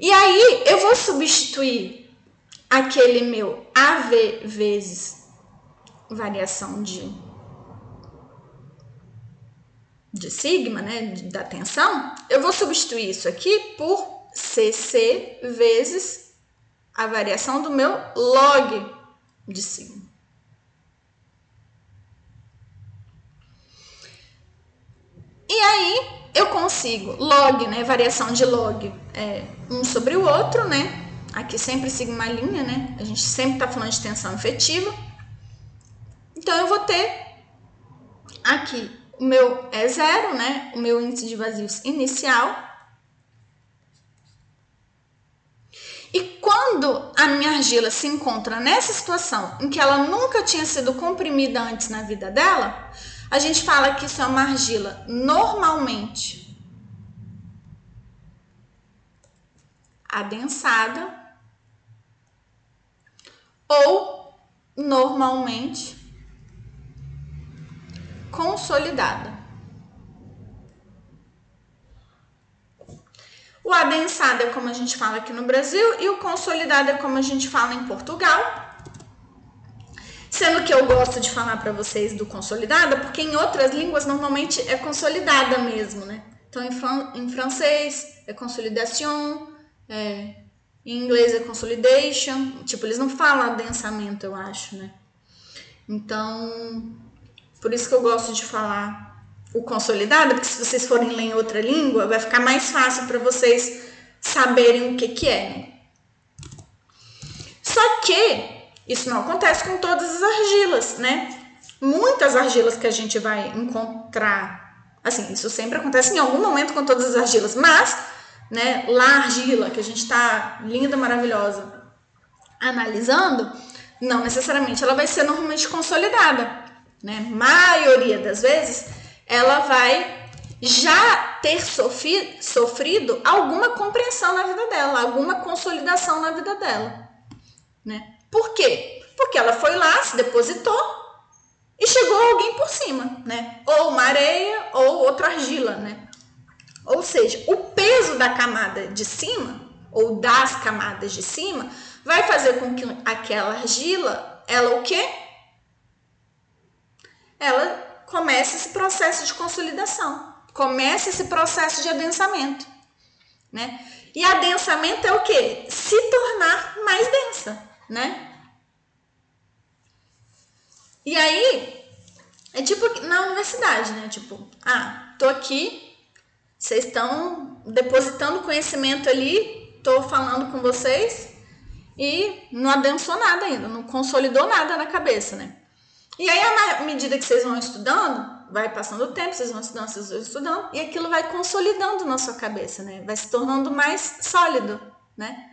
E aí, eu vou substituir aquele meu AV vezes variação de, de sigma, né, da tensão, eu vou substituir isso aqui por CC vezes a variação do meu log de sigma. E aí eu consigo log, né, variação de log é um sobre o outro, né? Aqui sempre sigma linha, né? A gente sempre está falando de tensão efetiva. Então, eu vou ter aqui o meu é zero, né? O meu índice de vazios inicial. E quando a minha argila se encontra nessa situação em que ela nunca tinha sido comprimida antes na vida dela, a gente fala que isso é uma argila normalmente adensada ou normalmente consolidada. O adensado é como a gente fala aqui no Brasil e o consolidado é como a gente fala em Portugal. Sendo que eu gosto de falar para vocês do consolidada, porque em outras línguas normalmente é consolidada mesmo, né? Então em, fran em francês é consolidation, é, em inglês é consolidation, tipo, eles não falam adensamento, eu acho, né? Então, por isso que eu gosto de falar o consolidado, porque se vocês forem ler em outra língua, vai ficar mais fácil para vocês saberem o que, que é. Só que isso não acontece com todas as argilas, né? Muitas argilas que a gente vai encontrar, assim, isso sempre acontece em algum momento com todas as argilas, mas, né, lá argila que a gente tá linda, maravilhosa, analisando, não necessariamente ela vai ser normalmente consolidada né? Maioria das vezes, ela vai já ter sofrido, sofrido alguma compreensão na vida dela, alguma consolidação na vida dela, né? Por quê? Porque ela foi lá, se depositou e chegou alguém por cima, né? Ou uma areia ou outra argila, né? Ou seja, o peso da camada de cima ou das camadas de cima vai fazer com que aquela argila, ela o quê? Ela comece esse processo de consolidação, comece esse processo de adensamento, né? E adensamento é o quê? Se tornar mais densa, né? E aí, é tipo na universidade, né? Tipo, ah, tô aqui, vocês estão depositando conhecimento ali, tô falando com vocês e não adensou nada ainda, não consolidou nada na cabeça, né? E aí, à medida que vocês vão estudando, vai passando o tempo, vocês vão estudando, vocês vão estudando, e aquilo vai consolidando na sua cabeça, né? Vai se tornando mais sólido, né?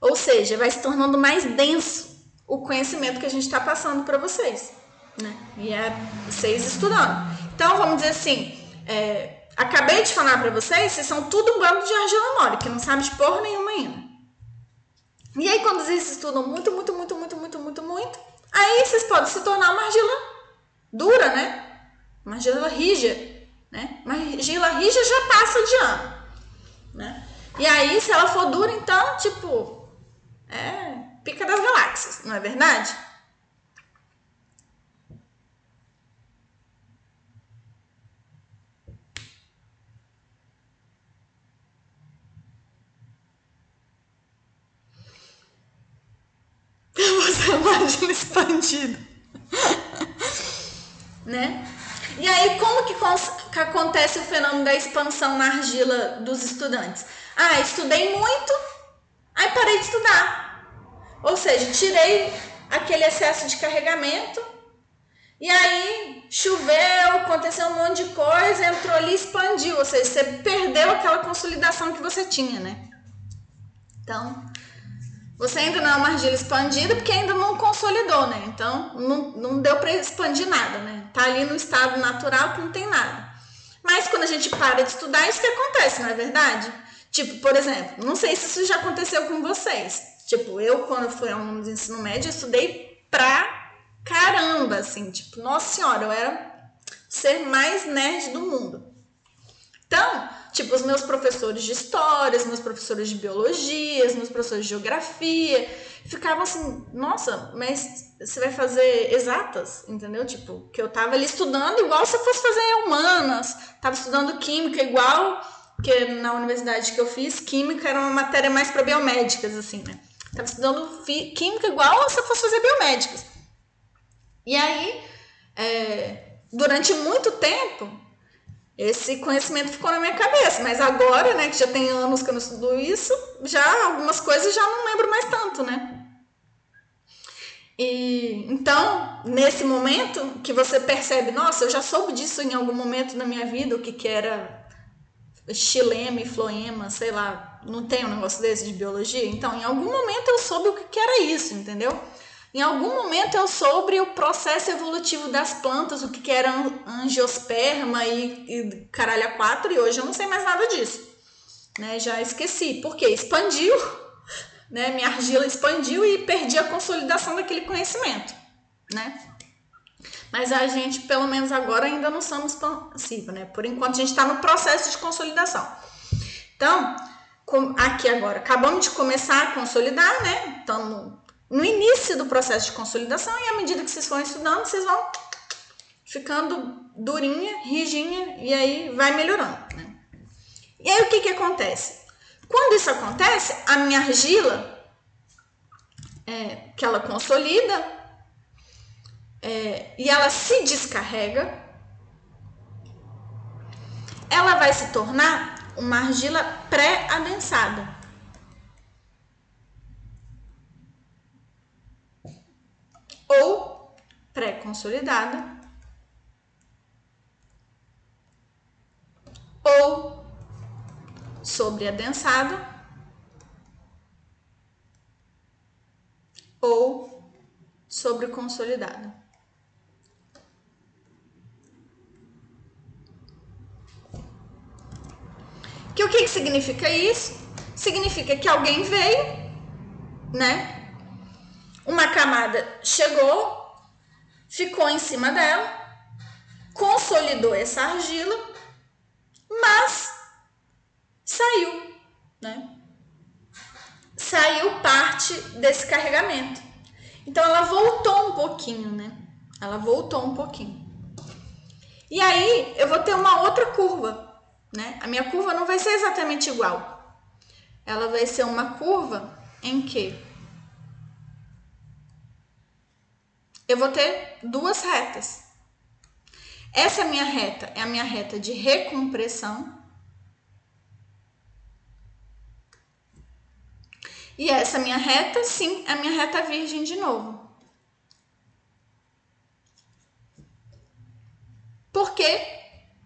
Ou seja, vai se tornando mais denso o conhecimento que a gente está passando para vocês, né? E é vocês estudando. Então, vamos dizer assim, é, acabei de falar para vocês, vocês são tudo um bando de argila mole, que não sabe de porra nenhuma ainda. E aí, quando vocês estudam muito, muito, muito, muito, muito, muito, muito, aí vocês podem se tornar uma argila dura, né? Uma argila rija, né? Uma argila rija já passa de ano, né? E aí, se ela for dura, então, tipo, é pica das galáxias, não é verdade? Você imagina expandido. né? E aí, como que, que acontece o fenômeno da expansão na argila dos estudantes? Ah, estudei muito, aí parei de estudar. Ou seja, tirei aquele excesso de carregamento e aí choveu, aconteceu um monte de coisa, entrou ali e expandiu. Ou seja, você perdeu aquela consolidação que você tinha, né? Então, você ainda não é uma argila expandida porque ainda não consolidou, né? Então, não, não deu para expandir nada, né? Tá ali no estado natural que não tem nada. Mas quando a gente para de estudar, isso que acontece, não é verdade? Tipo, por exemplo, não sei se isso já aconteceu com vocês. Tipo, eu, quando fui aluno de ensino médio, eu estudei pra caramba, assim. Tipo, nossa senhora, eu era ser mais nerd do mundo. Então, tipo, os meus professores de história, os meus professores de biologia, os meus professores de geografia, ficavam assim, nossa, mas você vai fazer exatas, entendeu? Tipo, que eu tava ali estudando igual se eu fosse fazer humanas, tava estudando química igual, que na universidade que eu fiz, química era uma matéria mais para biomédicas, assim, né? Estava estudando química igual se eu fosse fazer biomédicos. E aí, é, durante muito tempo, esse conhecimento ficou na minha cabeça. Mas agora, né, que já tem anos que eu não estudo isso, já algumas coisas já não lembro mais tanto, né? E então, nesse momento que você percebe, nossa, eu já soube disso em algum momento na minha vida, o que, que era xilema e floema, sei lá, não tem um negócio desse de biologia? Então, em algum momento eu soube o que era isso, entendeu? Em algum momento eu soube o processo evolutivo das plantas, o que era angiosperma e, e caralho a quatro, e hoje eu não sei mais nada disso. Né? Já esqueci. Por quê? Expandiu, né? Minha argila expandiu e perdi a consolidação daquele conhecimento, né? Mas a gente, pelo menos agora, ainda não somos expansiva, né? Por enquanto a gente está no processo de consolidação. Então, aqui agora, acabamos de começar a consolidar, né? Estamos no início do processo de consolidação e à medida que vocês vão estudando, vocês vão ficando durinha, rijinha e aí vai melhorando, né? E aí o que que acontece? Quando isso acontece, a minha argila, é, que ela consolida é, e ela se descarrega, ela vai se tornar uma argila pré-adensada. Ou pré-consolidada. Ou sobreadensada. Ou sobreconsolidada. Que o que, que significa isso? Significa que alguém veio, né? Uma camada chegou, ficou em cima dela, consolidou essa argila, mas saiu, né? saiu parte desse carregamento. Então ela voltou um pouquinho, né? Ela voltou um pouquinho. E aí eu vou ter uma outra curva, né? A minha curva não vai ser exatamente igual. Ela vai ser uma curva em que eu vou ter duas retas. Essa minha reta é a minha reta de recompressão. E essa minha reta, sim, é a minha reta virgem de novo. Por quê?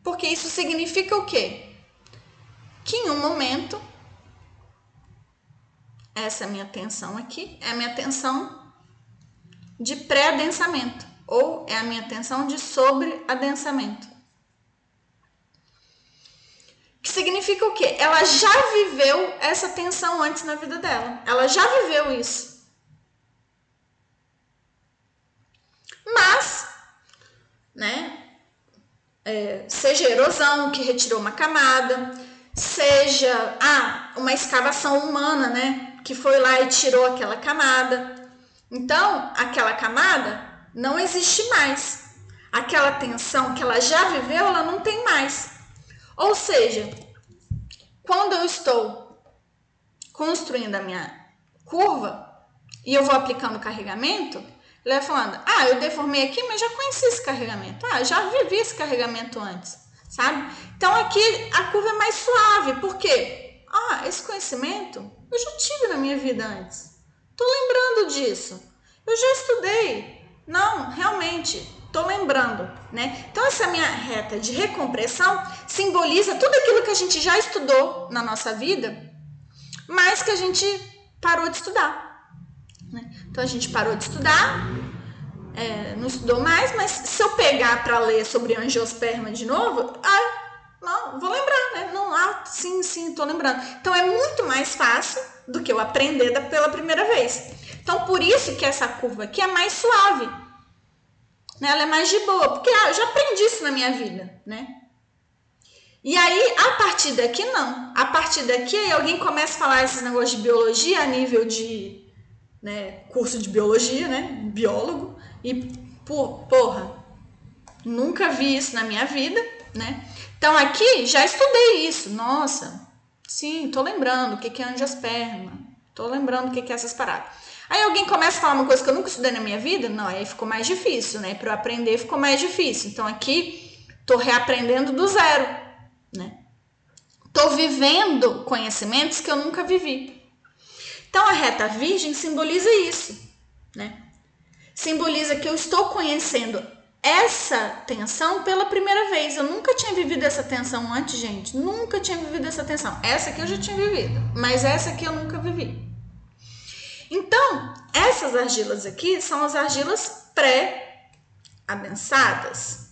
Porque isso significa o quê? Que em um momento, essa minha tensão aqui é a minha tensão de pré-adensamento ou é a minha tensão de sobreadensamento. Que significa o quê? Ela já viveu essa tensão antes na vida dela. Ela já viveu isso. Mas, né, é, seja erosão que retirou uma camada, seja ah, uma escavação humana, né, que foi lá e tirou aquela camada. Então, aquela camada não existe mais. Aquela tensão que ela já viveu, ela não tem mais. Ou seja, quando eu estou construindo a minha curva e eu vou aplicando carregamento, ele vai falando: Ah, eu deformei aqui, mas já conheci esse carregamento. Ah, já vivi esse carregamento antes, sabe? Então aqui a curva é mais suave, por quê? Ah, esse conhecimento eu já tive na minha vida antes. Tô lembrando disso. Eu já estudei. Não, realmente, tô lembrando, né? Então essa minha reta de recompressão simboliza tudo aquilo que a gente já estudou na nossa vida, mas que a gente parou de estudar. Né? Então a gente parou de estudar, é, não estudou mais, mas se eu pegar para ler sobre angiosperma de novo, ah, não, vou lembrar, né? Não, ah, sim, sim, tô lembrando. Então é muito mais fácil do que eu aprender da, pela primeira vez. Então por isso que essa curva aqui é mais suave. Né? Ela é mais de boa, porque ah, eu já aprendi isso na minha vida, né? E aí, a partir daqui, não. A partir daqui, aí alguém começa a falar esses negócios de biologia a nível de né, curso de biologia, né, biólogo, e por, porra, nunca vi isso na minha vida, né? Então aqui já estudei isso, nossa, sim, tô lembrando o que é angiosperma, tô lembrando o que é essas paradas. Aí alguém começa a falar uma coisa que eu nunca estudei na minha vida, não, aí ficou mais difícil, né? Para eu aprender ficou mais difícil. Então aqui tô reaprendendo do zero, né? Tô vivendo conhecimentos que eu nunca vivi. Então a reta virgem simboliza isso, né? Simboliza que eu estou conhecendo essa tensão pela primeira vez. Eu nunca tinha vivido essa tensão antes, gente. Nunca tinha vivido essa tensão. Essa aqui eu já tinha vivido, mas essa aqui eu nunca vivi. Então, essas argilas aqui são as argilas pré-adensadas.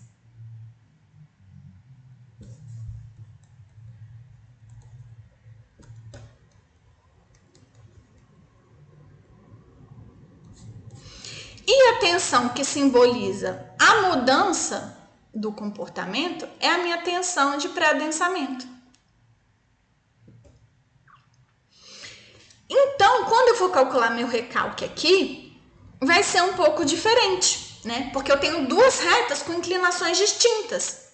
E a tensão que simboliza a mudança do comportamento é a minha tensão de pré-adensamento. Então, quando eu for calcular meu recalque aqui, vai ser um pouco diferente, né? Porque eu tenho duas retas com inclinações distintas.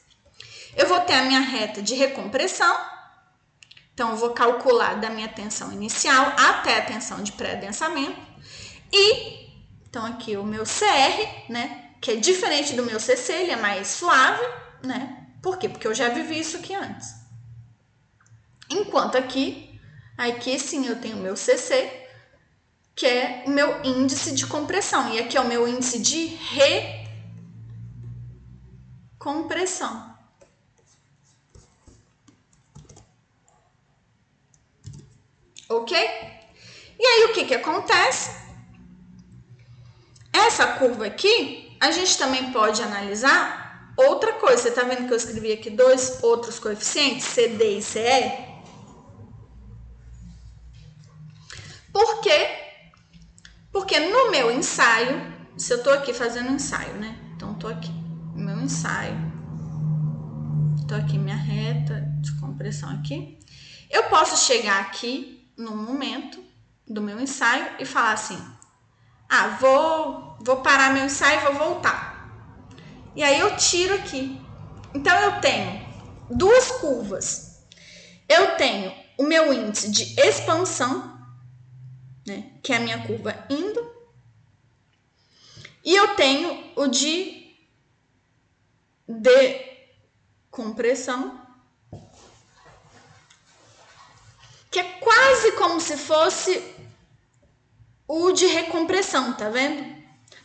Eu vou ter a minha reta de recompressão, então eu vou calcular da minha tensão inicial até a tensão de pré-adensamento, e então, aqui o meu CR, né? Que é diferente do meu CC, ele é mais suave, né? Por quê? Porque eu já vivi isso aqui antes. Enquanto aqui, aqui sim eu tenho o meu CC, que é o meu índice de compressão. E aqui é o meu índice de recompressão. Ok? E aí o que, que acontece? Essa curva aqui, a gente também pode analisar outra coisa. Você está vendo que eu escrevi aqui dois outros coeficientes, CD e CE? Por quê? Porque no meu ensaio, se eu estou aqui fazendo ensaio, né? Então, estou aqui, meu ensaio. Estou aqui minha reta de compressão aqui. Eu posso chegar aqui no momento do meu ensaio e falar assim: ah, vou, vou parar meu ensaio e vou voltar. E aí eu tiro aqui. Então eu tenho duas curvas. Eu tenho o meu índice de expansão, né, que é a minha curva indo, e eu tenho o de decompressão, que é quase como se fosse o de recompressão, tá vendo?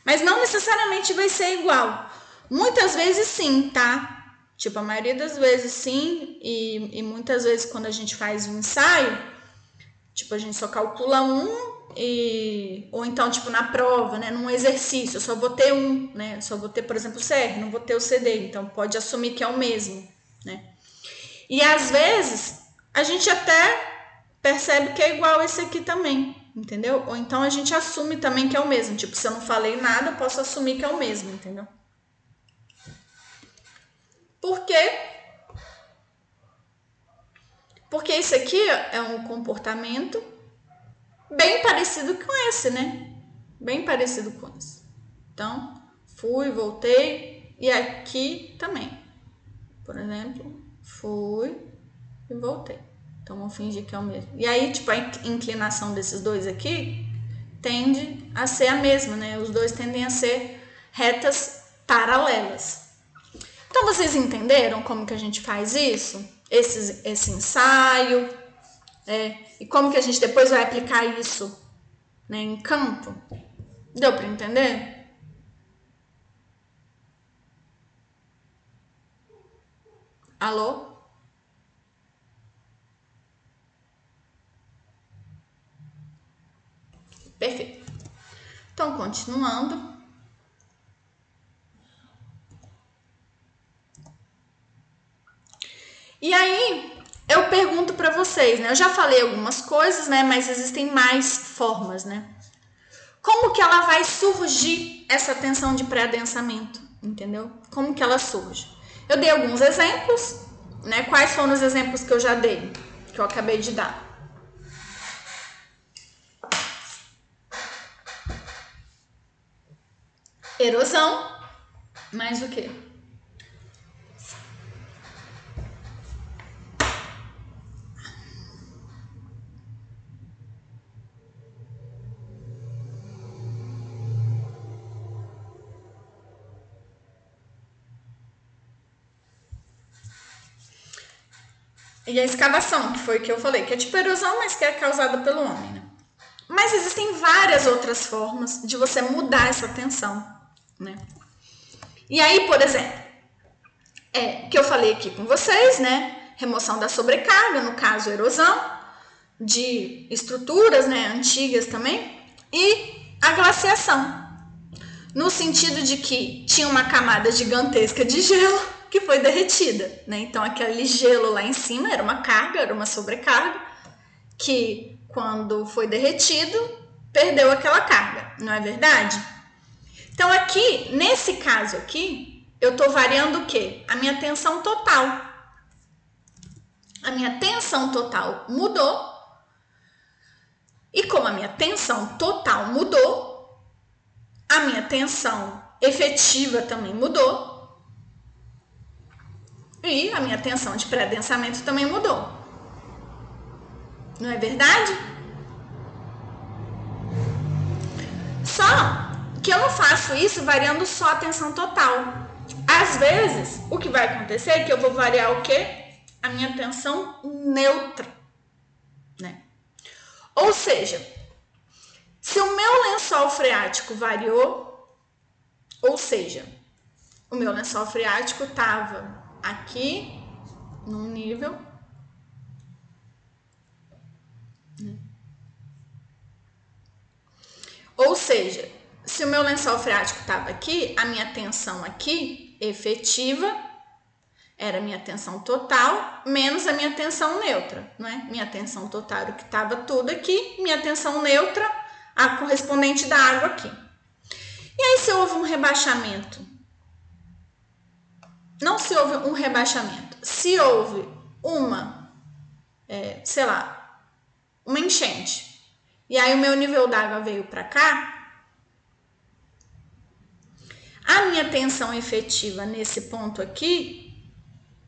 Mas não necessariamente vai ser igual. Muitas vezes sim, tá? Tipo, a maioria das vezes sim, e, e muitas vezes quando a gente faz um ensaio, tipo, a gente só calcula um e, ou então, tipo, na prova, né, num exercício, eu só vou ter um, né, só vou ter, por exemplo, o CR, não vou ter o CD, então pode assumir que é o mesmo, né. E às vezes, a gente até percebe que é igual esse aqui também, entendeu? Ou então a gente assume também que é o mesmo, tipo, se eu não falei nada, eu posso assumir que é o mesmo, entendeu? Por quê? Porque esse aqui é um comportamento bem parecido com esse, né? Bem parecido com esse. Então, fui, voltei e aqui também. Por exemplo, fui e voltei. Então, vamos fingir que é o mesmo. E aí, tipo, a inclinação desses dois aqui tende a ser a mesma, né? Os dois tendem a ser retas paralelas. Então vocês entenderam como que a gente faz isso? Esse, esse ensaio, é, e como que a gente depois vai aplicar isso né, em campo? Deu para entender? Alô? Perfeito. Então, continuando. E aí, eu pergunto para vocês, né? Eu já falei algumas coisas, né? Mas existem mais formas, né? Como que ela vai surgir essa tensão de pré-adensamento, entendeu? Como que ela surge? Eu dei alguns exemplos, né? Quais foram os exemplos que eu já dei, que eu acabei de dar? Erosão, mais o que? E a escavação, que foi o que eu falei, que é tipo erosão, mas que é causada pelo homem. Né? Mas existem várias outras formas de você mudar essa tensão. Né? E aí, por exemplo, é, que eu falei aqui com vocês, né? Remoção da sobrecarga, no caso erosão, de estruturas né, antigas também, e a glaciação, no sentido de que tinha uma camada gigantesca de gelo que foi derretida, né? Então aquele gelo lá em cima era uma carga, era uma sobrecarga que quando foi derretido perdeu aquela carga, não é verdade? Então aqui, nesse caso aqui, eu estou variando o quê? A minha tensão total. A minha tensão total mudou. E como a minha tensão total mudou, a minha tensão efetiva também mudou. E a minha tensão de pré-densamento também mudou. Não é verdade? Só que eu não faço isso variando só a tensão total. Às vezes, o que vai acontecer é que eu vou variar o quê? A minha tensão neutra, né? Ou seja, se o meu lençol freático variou, ou seja, o meu lençol freático estava aqui num nível. Ou seja, se o meu lençol freático estava aqui, a minha tensão aqui, efetiva, era minha tensão total, menos a minha tensão neutra, não é? Minha tensão total era o que estava tudo aqui, minha tensão neutra, a correspondente da água aqui. E aí, se houve um rebaixamento não se houve um rebaixamento, se houve uma, é, sei lá, uma enchente, e aí o meu nível d'água veio para cá, a minha tensão efetiva nesse ponto aqui,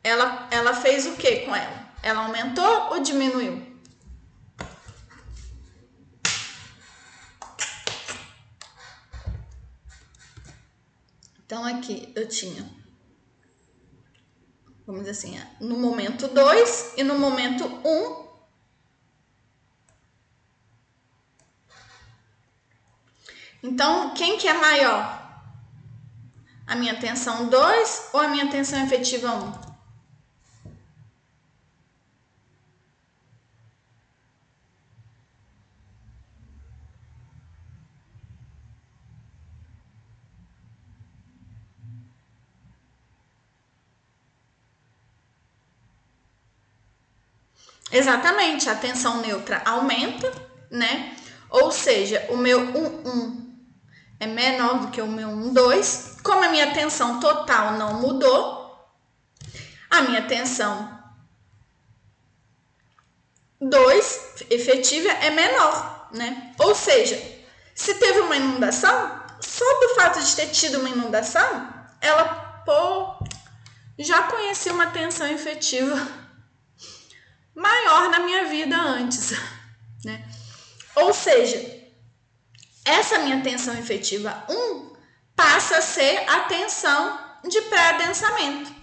ela, ela fez o que com ela? Ela aumentou ou diminuiu? Então, aqui eu tinha, vamos dizer assim, no momento 2 e no momento 1, um, Então, quem que é maior? A minha tensão 2 ou a minha tensão efetiva 1? Um? Exatamente, a tensão neutra aumenta, né? Ou seja, o meu 1, 1 é menor do que o meu 1, 2. Como a minha tensão total não mudou, a minha tensão 2 efetiva é menor, né? Ou seja, se teve uma inundação, só do fato de ter tido uma inundação, ela, pô, já conheci uma tensão efetiva maior na minha vida antes, né? Ou seja, essa minha tensão efetiva 1 passa a ser a tensão de pré-adensamento.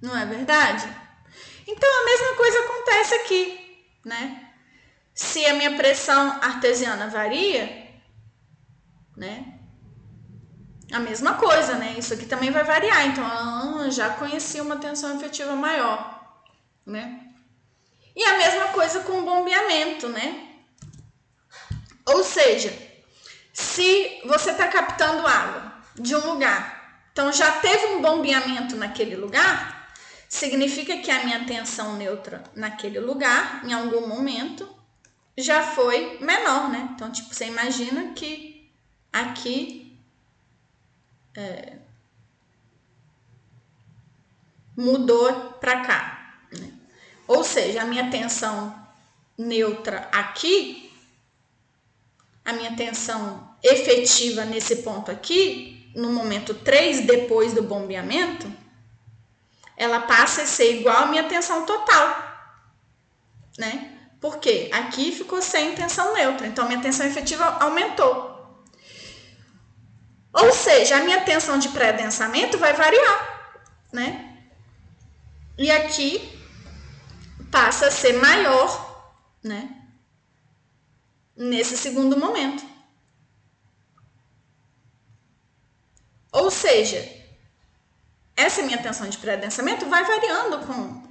Não é verdade? Então a mesma coisa acontece aqui, né? Se a minha pressão artesiana varia, né? A mesma coisa, né? Isso aqui também vai variar. Então, ah, já conheci uma tensão efetiva maior né? E a mesma coisa com o bombeamento, né? Ou seja, se você está captando água de um lugar, então já teve um bombeamento naquele lugar, significa que a minha tensão neutra naquele lugar, em algum momento, já foi menor, né? Então, tipo, você imagina que aqui é, mudou para cá. Ou seja, a minha tensão neutra aqui, a minha tensão efetiva nesse ponto aqui, no momento 3 depois do bombeamento, ela passa a ser igual à minha tensão total, né? Porque aqui ficou sem tensão neutra, então minha tensão efetiva aumentou. Ou seja, a minha tensão de pré-densamento vai variar, né? E aqui passa a ser maior, né? Nesse segundo momento. Ou seja, essa minha tensão de pré-densamento vai variando com.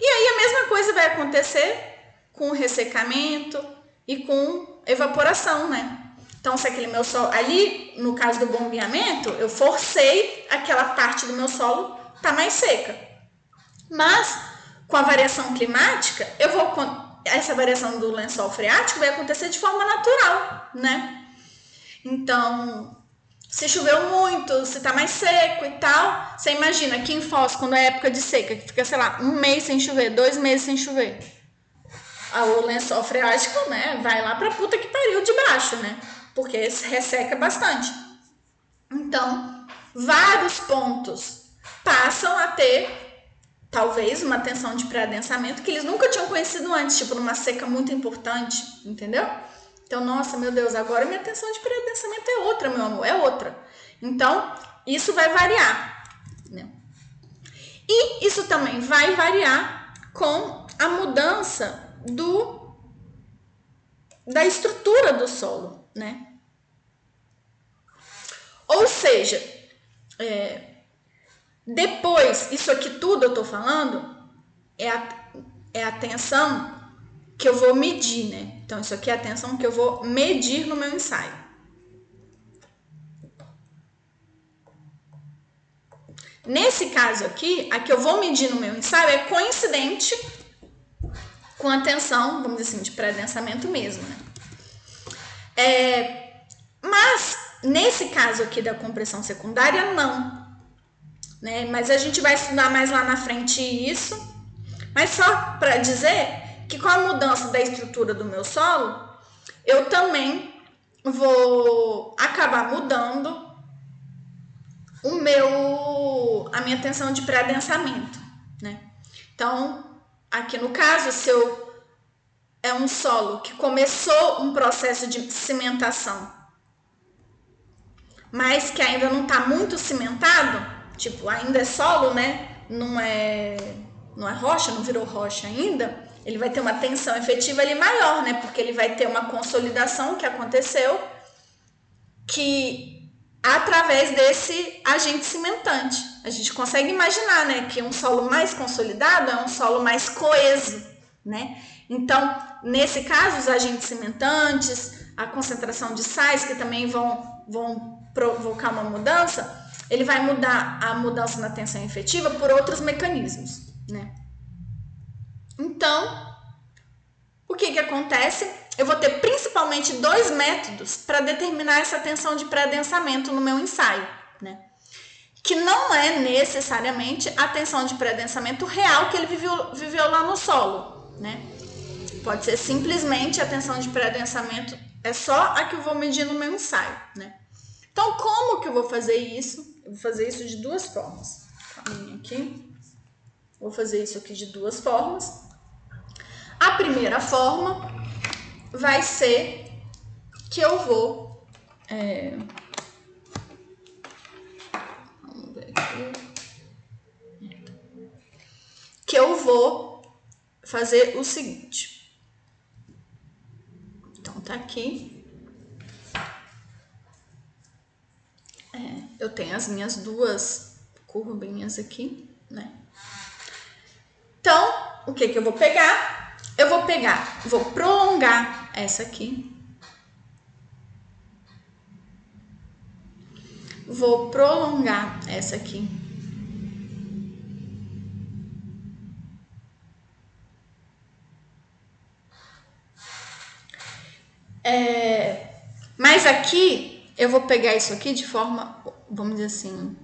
E aí a mesma coisa vai acontecer com ressecamento e com evaporação, né? Então, se aquele meu solo. Ali, no caso do bombeamento, eu forcei aquela parte do meu solo tá mais seca. Mas com a variação climática, eu vou essa variação do lençol freático vai acontecer de forma natural, né? Então, se choveu muito, se tá mais seco e tal, você imagina aqui em Foz, quando é época de seca, que fica, sei lá, um mês sem chover, dois meses sem chover. O lençol freático, né, vai lá pra puta que pariu de baixo, né? Porque resseca bastante. Então, vários pontos passam a ter talvez uma tensão de pré-adensamento que eles nunca tinham conhecido antes, tipo numa seca muito importante, entendeu? Então, nossa, meu Deus, agora minha tensão de pré-adensamento é outra, meu amor, é outra. Então, isso vai variar. Né? E isso também vai variar com a mudança do da estrutura do solo, né? Ou seja, é, depois, isso aqui tudo eu tô falando é a, é a tensão que eu vou medir, né? Então, isso aqui é a tensão que eu vou medir no meu ensaio. Nesse caso aqui, a que eu vou medir no meu ensaio é coincidente com a tensão, vamos dizer assim, de pré-densamento mesmo, né? É, mas, nesse caso aqui da compressão secundária, não né? Mas a gente vai estudar mais lá na frente isso. Mas só para dizer que com a mudança da estrutura do meu solo, eu também vou acabar mudando o meu a minha tensão de pré-adensamento, né? Então, aqui no caso, se eu é um solo que começou um processo de cimentação, mas que ainda não está muito cimentado, tipo, ainda é solo, né? Não é não é rocha, não virou rocha ainda, ele vai ter uma tensão efetiva ali maior, né? Porque ele vai ter uma consolidação que aconteceu que através desse agente cimentante. A gente consegue imaginar, né, que um solo mais consolidado é um solo mais coeso, né? Então, nesse caso, os agentes cimentantes, a concentração de sais que também vão, vão provocar uma mudança, ele vai mudar a mudança na tensão efetiva por outros mecanismos, né? Então, o que que acontece? Eu vou ter principalmente dois métodos para determinar essa tensão de pré-densamento no meu ensaio, né? Que não é necessariamente a tensão de pré-densamento real que ele viveu, viveu lá no solo, né? Pode ser simplesmente a tensão de pré-densamento é só a que eu vou medir no meu ensaio, né? Então, como que eu vou fazer isso? Eu vou fazer isso de duas formas. Aqui. Vou fazer isso aqui de duas formas. A primeira forma vai ser que eu vou. É, vamos ver aqui. Que eu vou fazer o seguinte. Então, tá aqui. É, eu tenho as minhas duas curvinhas aqui, né? Então, o que que eu vou pegar? Eu vou pegar, vou prolongar essa aqui. Vou prolongar essa aqui. É, mas aqui eu vou pegar isso aqui de forma, vamos dizer assim.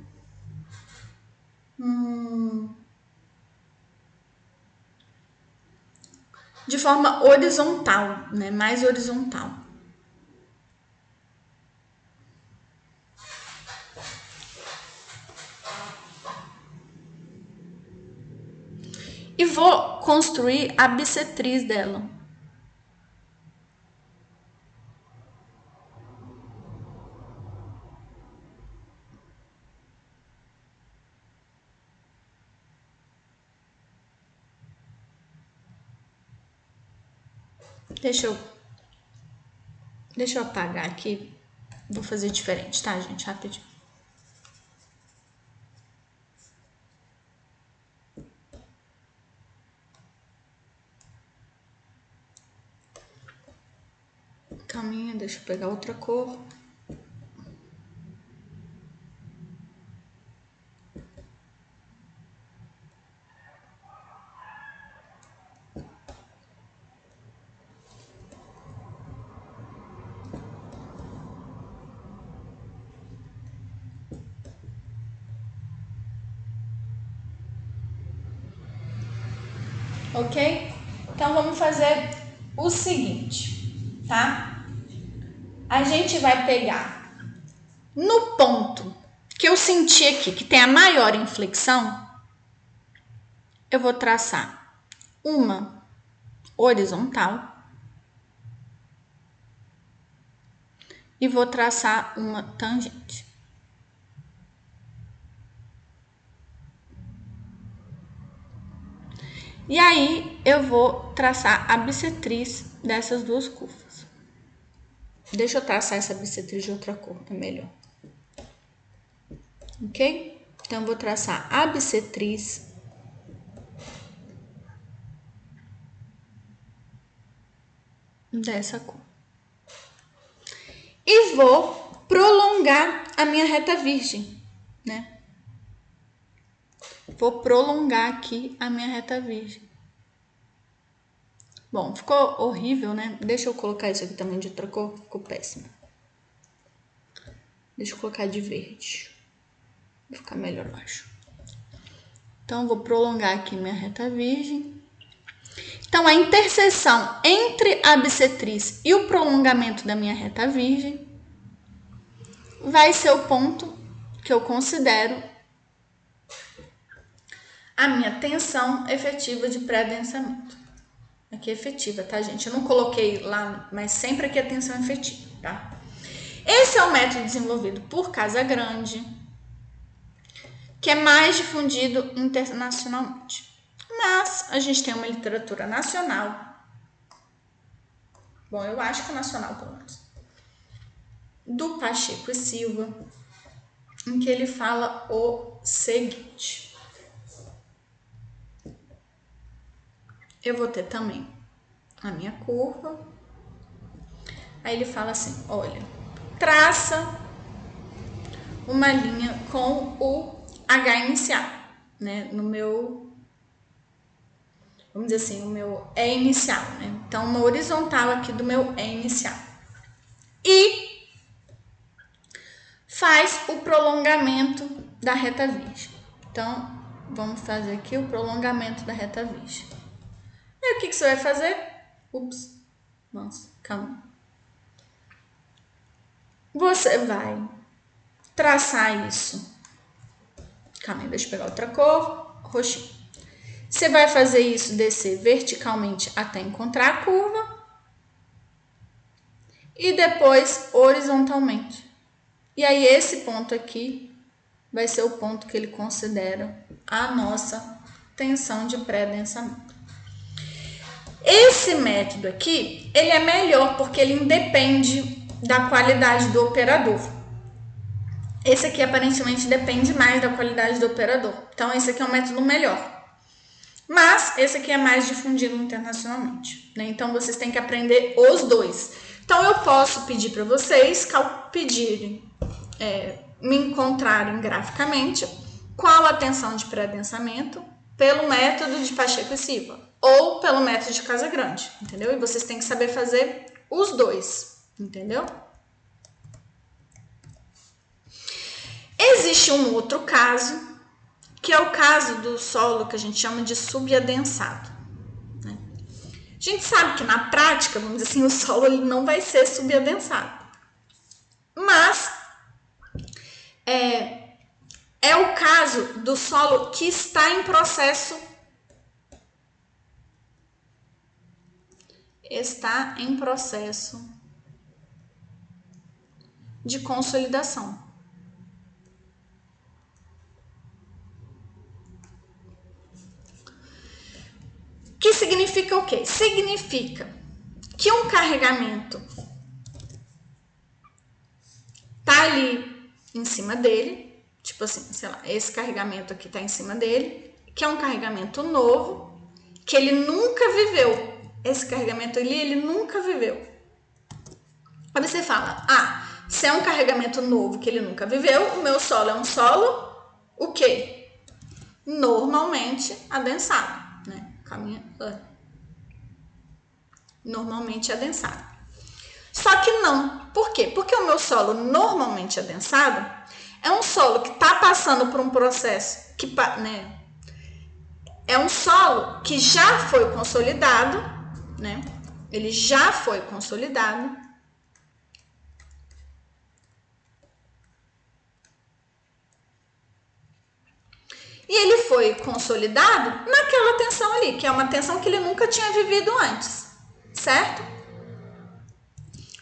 Hum, de forma horizontal, né? Mais horizontal. E vou construir a bissetriz dela. Deixa eu. Deixa eu apagar aqui. Vou fazer diferente, tá, gente? Rapidinho. Caminha, deixa eu pegar outra cor. ok? Então vamos fazer o seguinte, tá? A gente vai pegar no ponto que eu senti aqui, que tem a maior inflexão, eu vou traçar uma horizontal e vou traçar uma tangente. E aí eu vou traçar a bissetriz dessas duas curvas. Deixa eu traçar essa bissetriz de outra cor, é melhor. Ok? Então, eu vou traçar a bissetriz dessa cor. E vou prolongar a minha reta virgem, né? Vou prolongar aqui a minha reta virgem. Bom, ficou horrível, né? Deixa eu colocar isso aqui também de outra cor, ficou péssimo. Deixa eu colocar de verde. Vai ficar melhor, eu acho. Então, vou prolongar aqui minha reta virgem. Então, a interseção entre a bissetriz e o prolongamento da minha reta virgem vai ser o ponto que eu considero a minha tensão efetiva de pré-densamento. Aqui é efetiva, tá, gente? Eu não coloquei lá, mas sempre aqui é tensão efetiva, tá? Esse é o método desenvolvido por Casa Grande, que é mais difundido internacionalmente. Mas a gente tem uma literatura nacional. Bom, eu acho que é nacional, pelo menos. Do Pacheco e Silva, em que ele fala o seguinte. Eu vou ter também a minha curva. Aí ele fala assim: olha, traça uma linha com o H inicial, né? No meu, vamos dizer assim, o meu E inicial, né? Então, uma horizontal aqui do meu E inicial. E faz o prolongamento da reta virgem. Então, vamos fazer aqui o prolongamento da reta virgem. Aí, o que, que você vai fazer? Ups, nossa, calma você vai traçar isso. Calma aí, deixa eu pegar outra cor, roxinho. Você vai fazer isso descer verticalmente até encontrar a curva e depois horizontalmente. E aí esse ponto aqui vai ser o ponto que ele considera a nossa tensão de pré-densamento. Esse método aqui, ele é melhor porque ele independe da qualidade do operador. Esse aqui aparentemente depende mais da qualidade do operador. Então, esse aqui é um método melhor. Mas esse aqui é mais difundido internacionalmente. Né? Então, vocês têm que aprender os dois. Então, eu posso pedir para vocês pedirem, é, me encontrarem graficamente qual a tensão de pré-densamento pelo método de Pacheco e Silva ou pelo método de Casa Grande, entendeu? E vocês têm que saber fazer os dois. Entendeu? Existe um outro caso, que é o caso do solo que a gente chama de subadensado. Né? A gente sabe que na prática, vamos dizer assim, o solo ele não vai ser subadensado. Mas é, é o caso do solo que está em processo está em processo de consolidação. Que significa o quê? Significa que um carregamento tá ali em cima dele, tipo assim, sei lá, esse carregamento aqui tá em cima dele, que é um carregamento novo, que ele nunca viveu. Esse carregamento ali, ele nunca viveu. Aí você fala, ah, se é um carregamento novo que ele nunca viveu, o meu solo é um solo o quê? Normalmente adensado, né? Caminha normalmente adensado. Só que não. Por quê? Porque o meu solo normalmente adensado é um solo que está passando por um processo que, né? É um solo que já foi consolidado, né? Ele já foi consolidado E ele foi consolidado naquela tensão ali, que é uma tensão que ele nunca tinha vivido antes, certo?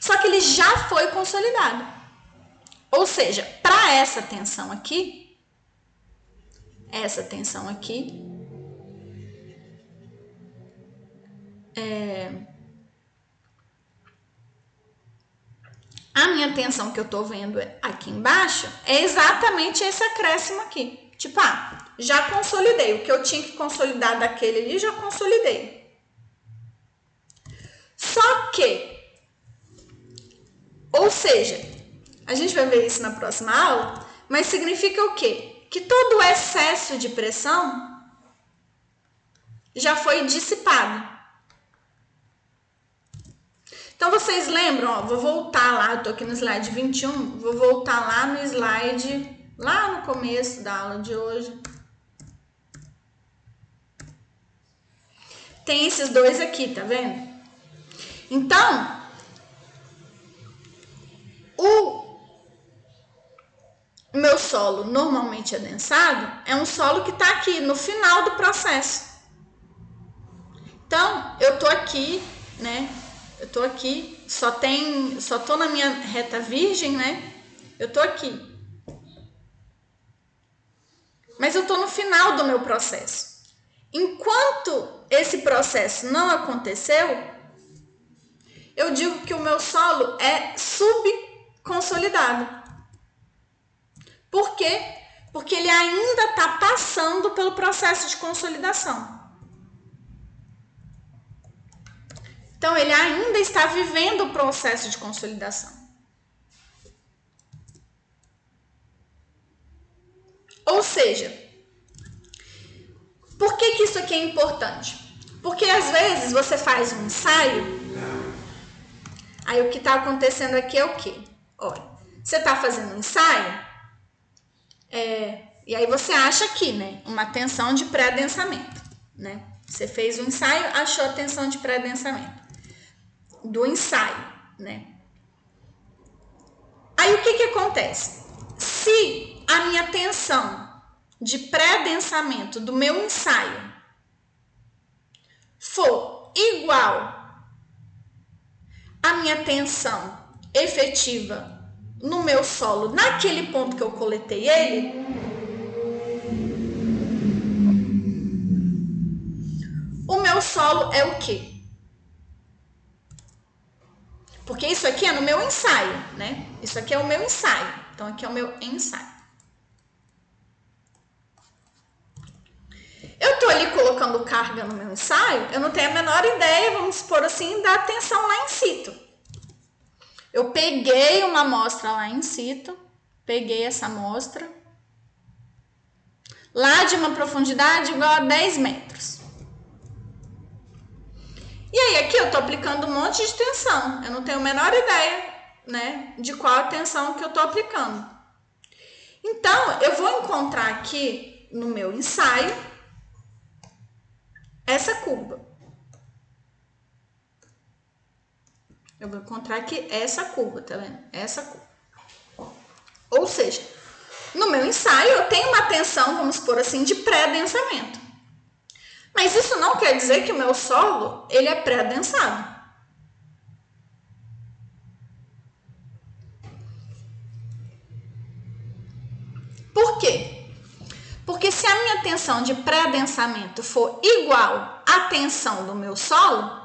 Só que ele já foi consolidado. Ou seja, para essa tensão aqui, essa tensão aqui, é, a minha tensão que eu tô vendo aqui embaixo é exatamente esse acréscimo aqui. Tipo, ah, já consolidei. O que eu tinha que consolidar daquele ali, já consolidei. Só que, ou seja, a gente vai ver isso na próxima aula, mas significa o quê? Que todo o excesso de pressão já foi dissipado. Então, vocês lembram, ó, vou voltar lá, eu tô aqui no slide 21, vou voltar lá no slide, lá no começo da aula de hoje. tem esses dois aqui, tá vendo? Então, o meu solo normalmente adensado é um solo que está aqui no final do processo. Então, eu tô aqui, né? Eu tô aqui, só tem, só tô na minha reta virgem, né? Eu tô aqui. Mas eu tô no final do meu processo. Enquanto esse processo não aconteceu, eu digo que o meu solo é subconsolidado. Por quê? Porque ele ainda está passando pelo processo de consolidação. Então, ele ainda está vivendo o processo de consolidação. Ou seja, por que, que isso aqui é importante? Porque às vezes você faz um ensaio, aí o que está acontecendo aqui é o quê? Olha, você está fazendo um ensaio, é, e aí você acha aqui, né, uma tensão de pré-densamento, né? Você fez um ensaio, achou a tensão de pré-densamento do ensaio, né? Aí o que que acontece? Se a minha tensão de pré-densamento do meu ensaio for igual à minha tensão efetiva no meu solo, naquele ponto que eu coletei ele, o meu solo é o quê? Porque isso aqui é no meu ensaio, né? Isso aqui é o meu ensaio. Então, aqui é o meu ensaio. Eu tô ali colocando carga no meu ensaio, eu não tenho a menor ideia, vamos supor assim, da tensão lá em situ. Eu peguei uma amostra lá em situ, peguei essa amostra, lá de uma profundidade igual a 10 metros. E aí aqui eu tô aplicando um monte de tensão. Eu não tenho a menor ideia, né, de qual a tensão que eu tô aplicando. Então, eu vou encontrar aqui no meu ensaio essa curva. Eu vou encontrar aqui essa curva, tá vendo? Essa curva. Ou seja, no meu ensaio eu tenho uma tensão, vamos por assim, de pré-densamento. Mas isso não quer dizer que o meu solo ele é pré-adensado. Por quê? Porque se a minha tensão de pré-adensamento for igual à tensão do meu solo,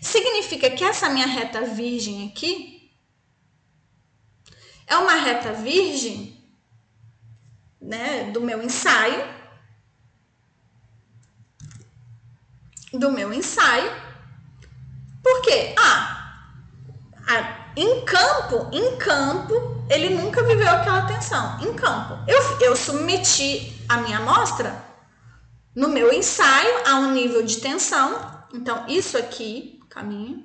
significa que essa minha reta virgem aqui é uma reta virgem né, do meu ensaio do meu ensaio. Porque, ah, em campo, em campo, ele nunca viveu aquela tensão. Em campo, eu, eu submeti a minha amostra no meu ensaio a um nível de tensão. Então, isso aqui, caminho.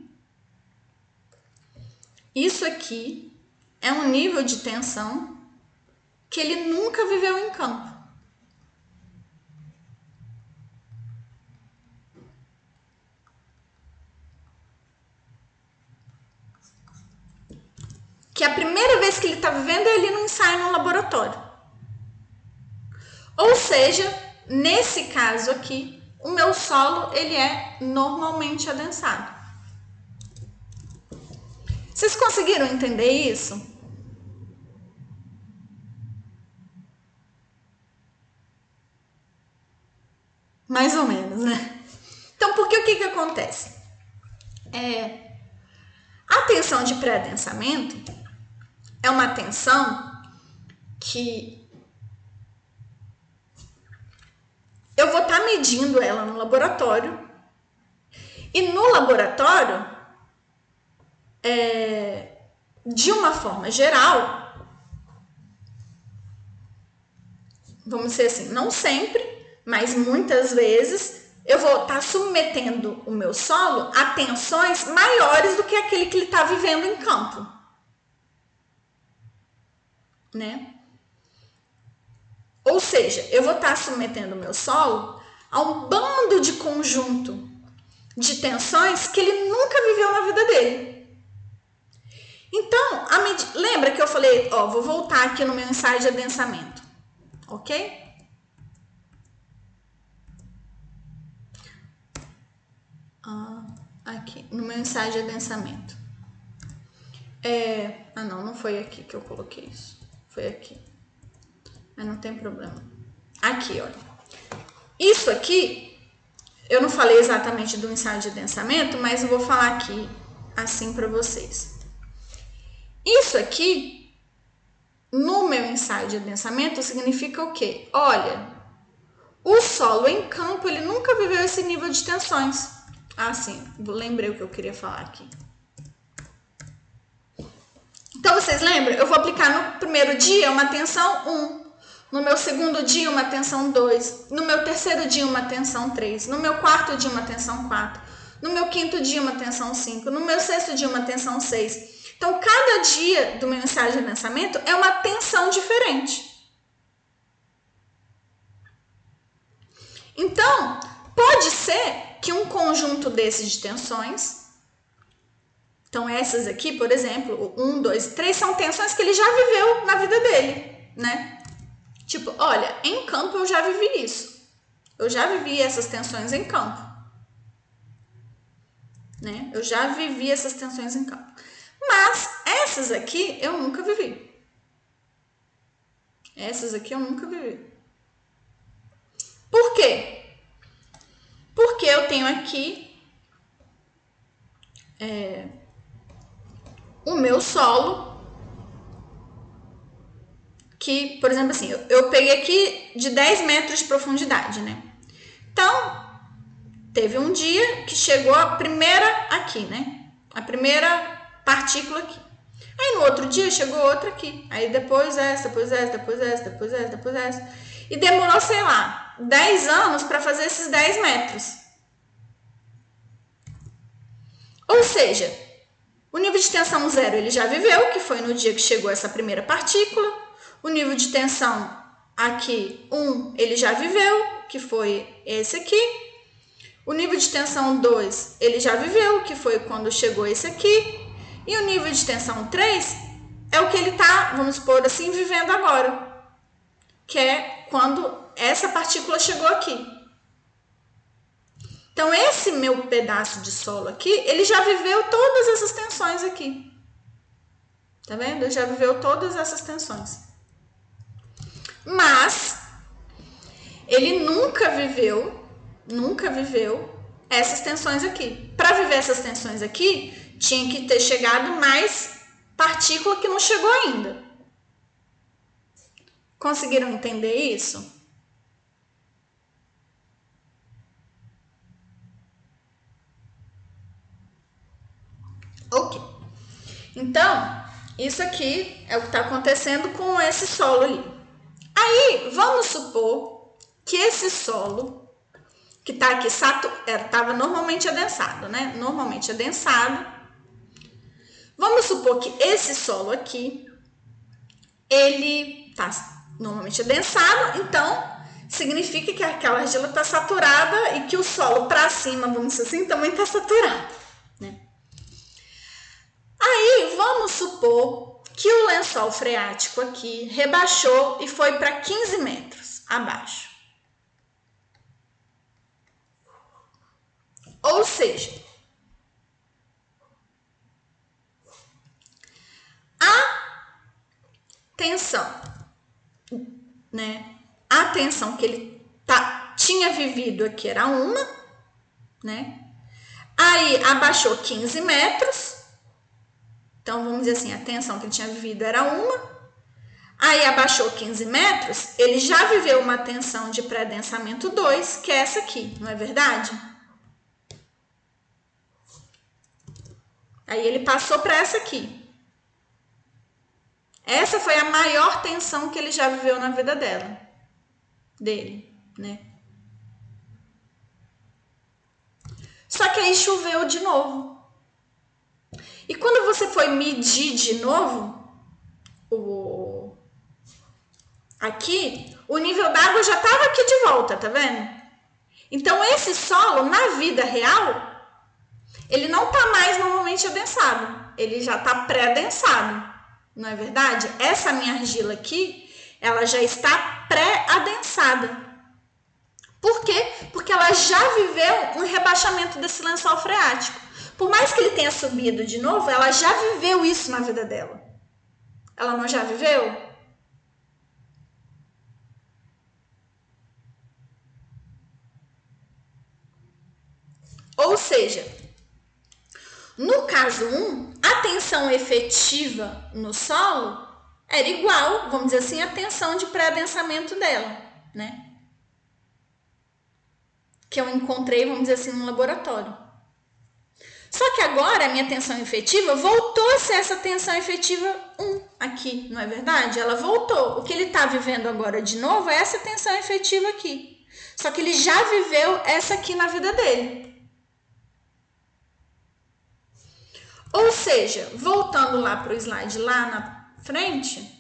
Isso aqui é um nível de tensão que ele nunca viveu em campo. Que a primeira vez que ele está vivendo é ali no ensaio no laboratório. Ou seja, nesse caso aqui, o meu solo ele é normalmente adensado. Vocês conseguiram entender isso? Mais ou menos, né? Então, porque o que, que acontece? É, a tensão de pré-adensamento é uma tensão que eu vou estar tá medindo ela no laboratório. E no laboratório, é, de uma forma geral, vamos dizer assim, não sempre, mas muitas vezes eu vou estar tá submetendo o meu solo a tensões maiores do que aquele que ele está vivendo em campo né? Ou seja, eu vou estar submetendo o meu solo a um bando de conjunto de tensões que ele nunca viveu na vida dele. Então, med... lembra que eu falei, ó, vou voltar aqui no meu ensaio de adensamento, ok? Ah, aqui, no meu ensaio de adensamento. É, ah não, não foi aqui que eu coloquei isso, foi aqui. Mas não tem problema. Aqui, olha. Isso aqui, eu não falei exatamente do ensaio de densamento, mas eu vou falar aqui assim para vocês. Isso aqui, no meu ensaio de adensamento, significa o quê? Olha, o solo em campo, ele nunca viveu esse nível de tensões. Ah, sim, lembrei o que eu queria falar aqui. Então, vocês lembram? Eu vou aplicar no primeiro dia uma tensão 1. No meu segundo dia, uma tensão 2. No meu terceiro dia, uma tensão 3. No meu quarto dia, uma tensão 4. No meu quinto dia, uma tensão 5. No meu sexto dia, uma tensão 6. Então, cada dia do meu ensaio de pensamento é uma tensão diferente. Então, pode ser que um conjunto desses de tensões, então essas aqui, por exemplo, um, dois, três, são tensões que ele já viveu na vida dele, né? Tipo, olha, em campo eu já vivi isso. Eu já vivi essas tensões em campo. Né? Eu já vivi essas tensões em campo. Mas essas aqui eu nunca vivi. Essas aqui eu nunca vivi. Por quê? Porque eu tenho aqui é, o meu solo que, por exemplo, assim, eu, eu peguei aqui de 10 metros de profundidade, né? Então, teve um dia que chegou a primeira aqui, né? A primeira partícula aqui. Aí no outro dia chegou outra aqui. Aí depois essa, depois essa, depois essa, depois essa, depois essa. E demorou, sei lá, 10 anos para fazer esses 10 metros. Ou seja, o nível de tensão zero ele já viveu, que foi no dia que chegou essa primeira partícula. O nível de tensão aqui, 1, um, ele já viveu, que foi esse aqui. O nível de tensão 2, ele já viveu, que foi quando chegou esse aqui. E o nível de tensão 3 é o que ele está, vamos supor assim, vivendo agora. Que é quando essa partícula chegou aqui. Então, esse meu pedaço de solo aqui, ele já viveu todas essas tensões aqui. Tá vendo? Ele já viveu todas essas tensões mas ele nunca viveu, nunca viveu essas tensões aqui. Para viver essas tensões aqui, tinha que ter chegado mais partícula que não chegou ainda. Conseguiram entender isso? Ok. Então, isso aqui é o que está acontecendo com esse solo ali. Aí, vamos supor que esse solo, que está aqui, estava é, normalmente adensado, né? Normalmente adensado. Vamos supor que esse solo aqui, ele está normalmente adensado, então significa que aquela argila está saturada e que o solo para cima, vamos dizer assim, também está saturado. Aí, vamos supor que o lençol freático aqui rebaixou e foi para 15 metros abaixo. Ou seja, a tensão, né? A tensão que ele tá, tinha vivido aqui era uma, né? Aí abaixou 15 metros então, vamos dizer assim, a tensão que ele tinha vivido era uma, aí abaixou 15 metros, ele já viveu uma tensão de pré-densamento 2, que é essa aqui, não é verdade? Aí ele passou para essa aqui. Essa foi a maior tensão que ele já viveu na vida dela, dele, né? Só que aí choveu de novo. E quando você foi medir de novo o aqui, o nível d'água já estava aqui de volta, tá vendo? Então esse solo na vida real ele não está mais normalmente adensado, ele já está pré-adensado, não é verdade? Essa minha argila aqui, ela já está pré-adensada. Por quê? Porque ela já viveu um rebaixamento desse lençol freático. Por mais que ele tenha subido de novo, ela já viveu isso na vida dela. Ela não já viveu? Ou seja, no caso 1, a tensão efetiva no solo era igual, vamos dizer assim, à tensão de pré-adensamento dela, né? Que eu encontrei, vamos dizer assim, no laboratório. Só que agora a minha tensão efetiva voltou a ser essa tensão efetiva 1 aqui, não é verdade? Ela voltou. O que ele está vivendo agora de novo é essa tensão efetiva aqui. Só que ele já viveu essa aqui na vida dele. Ou seja, voltando lá para o slide lá na frente,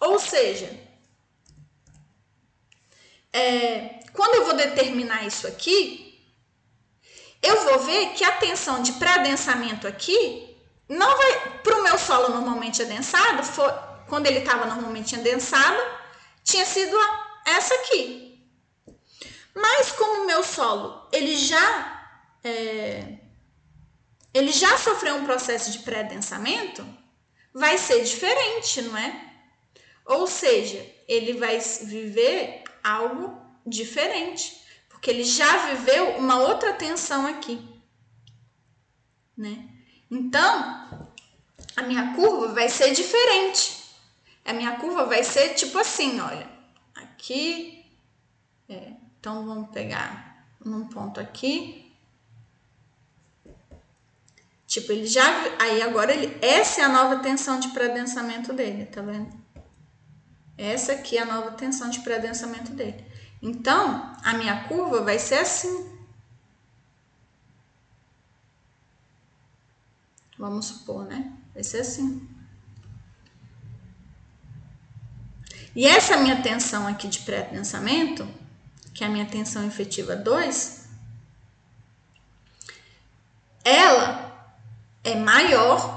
ou seja, é, quando eu vou determinar isso aqui, eu vou ver que a tensão de pré-adensamento aqui não vai para o meu solo normalmente adensado, quando ele estava normalmente adensado, tinha sido essa aqui. Mas como o meu solo ele já é, ele já sofreu um processo de pré-densamento, vai ser diferente, não é? Ou seja, ele vai viver algo diferente, porque ele já viveu uma outra tensão aqui, né? Então, a minha curva vai ser diferente. A minha curva vai ser tipo assim, olha, aqui, é, então vamos pegar num ponto aqui, Tipo, ele já. Aí agora ele. Essa é a nova tensão de pré-densamento dele, tá vendo? Essa aqui é a nova tensão de pré-densamento dele. Então, a minha curva vai ser assim. Vamos supor, né? Vai ser assim. E essa minha tensão aqui de pré-densamento, que é a minha tensão efetiva 2, ela é maior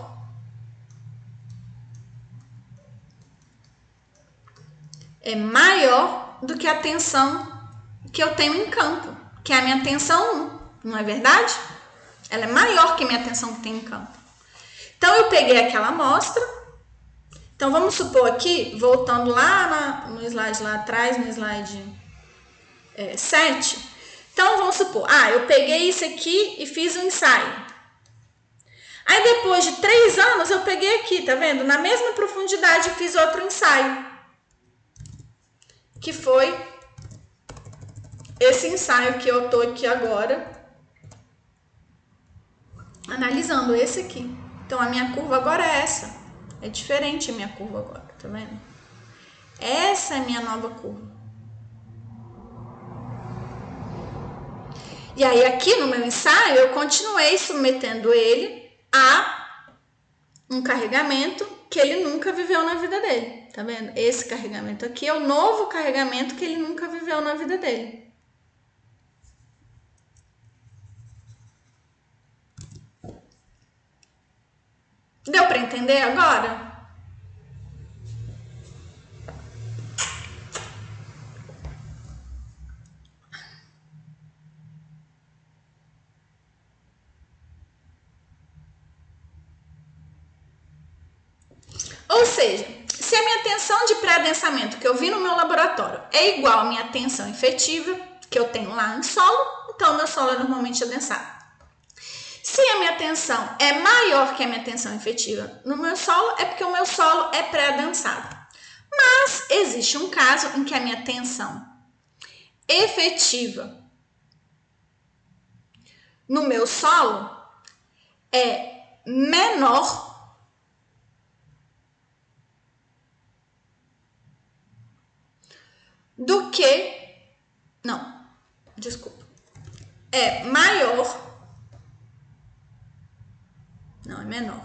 é maior do que a tensão que eu tenho em campo, que é a minha tensão 1, não é verdade? Ela é maior que a minha tensão que tem em campo. Então eu peguei aquela amostra. Então vamos supor aqui, voltando lá na, no slide lá atrás, no slide é, 7. Então vamos supor, ah, eu peguei isso aqui e fiz um ensaio. Aí depois de três anos eu peguei aqui, tá vendo? Na mesma profundidade fiz outro ensaio. Que foi esse ensaio que eu tô aqui agora. Analisando esse aqui. Então a minha curva agora é essa. É diferente a minha curva agora, tá vendo? Essa é a minha nova curva. E aí aqui no meu ensaio eu continuei submetendo ele a um carregamento que ele nunca viveu na vida dele. Tá vendo? Esse carregamento aqui é o novo carregamento que ele nunca viveu na vida dele. Deu para entender agora? Ou seja, se a minha tensão de pré-adensamento que eu vi no meu laboratório é igual à minha tensão efetiva que eu tenho lá em solo, então meu solo é normalmente adensado. Se a minha tensão é maior que a minha tensão efetiva no meu solo, é porque o meu solo é pré-adensado. Mas existe um caso em que a minha tensão efetiva no meu solo é menor do que. Não, desculpa. É maior. Não, é menor.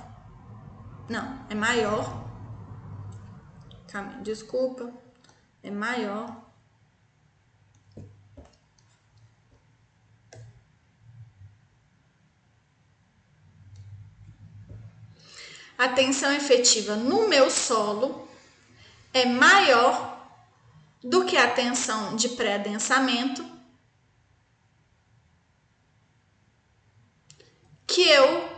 Não, é maior. Calma, desculpa. É maior. A tensão efetiva no meu solo é maior do que a tensão de pré-adensamento que eu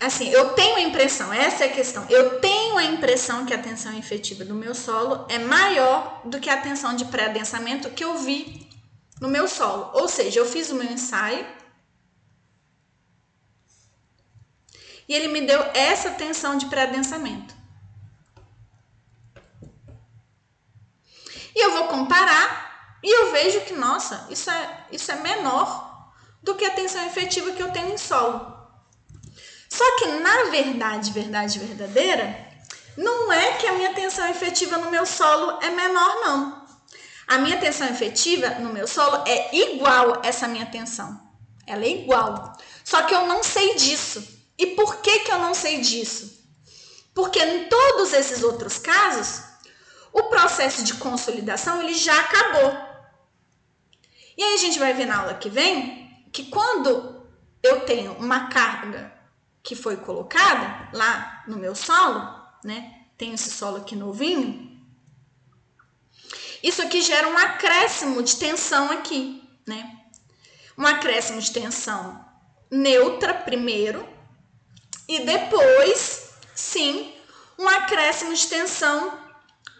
assim, eu tenho a impressão, essa é a questão. Eu tenho a impressão que a tensão efetiva do meu solo é maior do que a tensão de pré-adensamento que eu vi no meu solo. Ou seja, eu fiz o meu ensaio e ele me deu essa tensão de pré-adensamento. E eu vou comparar e eu vejo que, nossa, isso é, isso é menor do que a tensão efetiva que eu tenho em solo. Só que, na verdade, verdade verdadeira, não é que a minha tensão efetiva no meu solo é menor, não. A minha tensão efetiva no meu solo é igual essa minha tensão. Ela é igual. Só que eu não sei disso. E por que, que eu não sei disso? Porque em todos esses outros casos, o processo de consolidação ele já acabou. E aí a gente vai ver na aula que vem que quando eu tenho uma carga que foi colocada lá no meu solo, né? Tem esse solo aqui novinho. Isso aqui gera um acréscimo de tensão aqui, né? Um acréscimo de tensão neutra primeiro e depois, sim, um acréscimo de tensão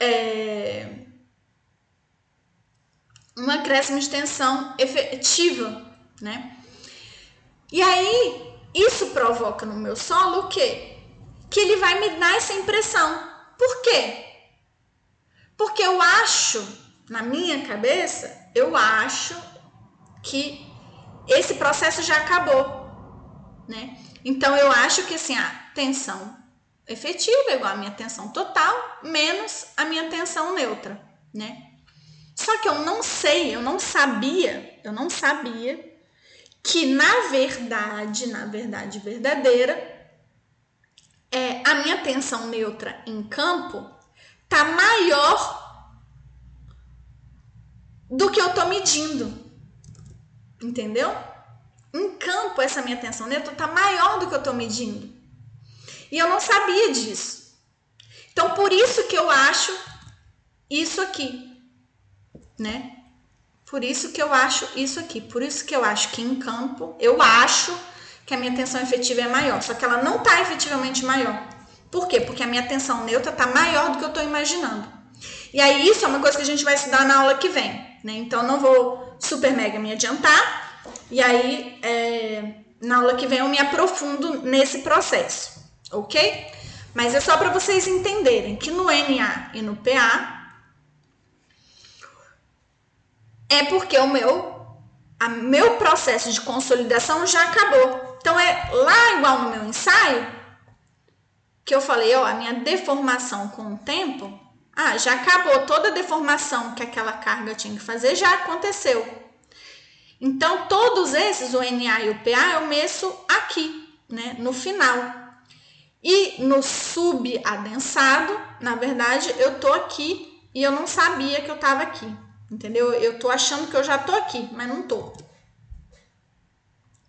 é, um acréscimo tensão efetiva, né? E aí isso provoca no meu solo o quê? Que ele vai me dar essa impressão. Por quê? Porque eu acho, na minha cabeça, eu acho que esse processo já acabou, né? Então eu acho que assim, a tensão efetiva igual a minha tensão total menos a minha tensão neutra, né? Só que eu não sei, eu não sabia, eu não sabia que na verdade, na verdade verdadeira, é, a minha tensão neutra em campo tá maior do que eu tô medindo. Entendeu? Em campo, essa minha tensão neutra tá maior do que eu tô medindo. E eu não sabia disso. Então, por isso que eu acho isso aqui, né? Por isso que eu acho isso aqui. Por isso que eu acho que em campo, eu acho que a minha tensão efetiva é maior. Só que ela não está efetivamente maior. Por quê? Porque a minha tensão neutra está maior do que eu estou imaginando. E aí, isso é uma coisa que a gente vai estudar na aula que vem. Né? Então, não vou super mega me adiantar. E aí, é, na aula que vem, eu me aprofundo nesse processo. Ok? Mas é só para vocês entenderem que no NA e no PA, é porque o meu, a meu processo de consolidação já acabou. Então é lá igual no meu ensaio que eu falei, ó, a minha deformação com o tempo, ah, já acabou toda a deformação que aquela carga tinha que fazer, já aconteceu. Então todos esses, o NA e o PA, eu meço aqui, né, no final. E no subadensado, na verdade, eu tô aqui e eu não sabia que eu tava aqui. Entendeu? Eu tô achando que eu já tô aqui, mas não tô.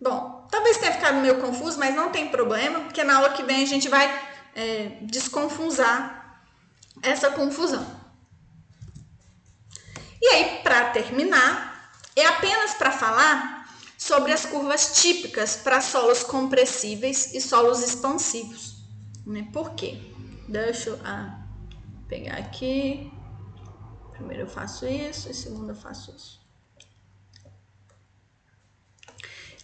Bom, talvez tenha ficado meio confuso, mas não tem problema, porque na aula que vem a gente vai é, desconfusar essa confusão. E aí, para terminar, é apenas para falar sobre as curvas típicas para solos compressíveis e solos expansivos. Né? Por quê? Deixa eu ah, pegar aqui. Primeiro eu faço isso e segundo eu faço isso.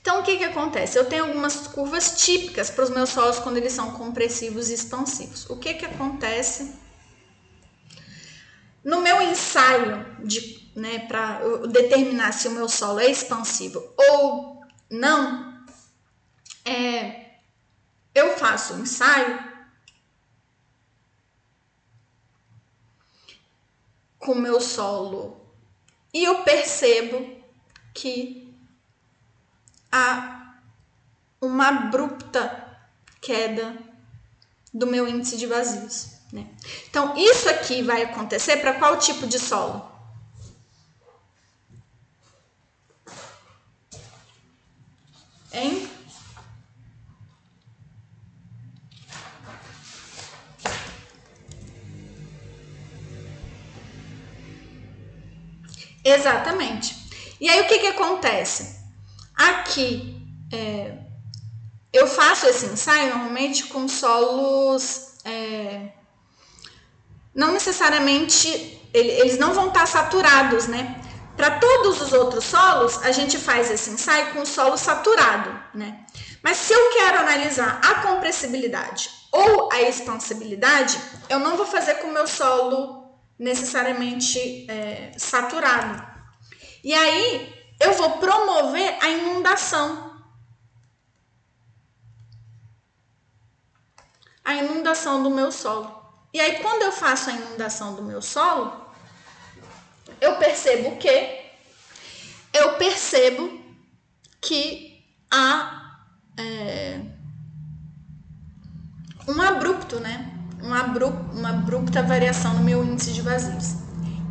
Então, o que, que acontece? Eu tenho algumas curvas típicas para os meus solos quando eles são compressivos e expansivos. O que, que acontece? No meu ensaio de, né, para determinar se o meu solo é expansivo ou não, é, eu faço um ensaio com meu solo e eu percebo que há uma abrupta queda do meu índice de vazios. Né? Então, isso aqui vai acontecer para qual tipo de solo? Hein? Exatamente. E aí o que, que acontece? Aqui é, eu faço esse ensaio normalmente com solos é, não necessariamente eles não vão estar saturados, né? Para todos os outros solos, a gente faz esse ensaio com solo saturado, né? Mas se eu quero analisar a compressibilidade ou a expansibilidade, eu não vou fazer com o meu solo necessariamente é, saturado. E aí eu vou promover a inundação. A inundação do meu solo. E aí, quando eu faço a inundação do meu solo, eu percebo que eu percebo que há é, um abrupto, né? Um abrupto, uma abrupta variação no meu índice de vazios.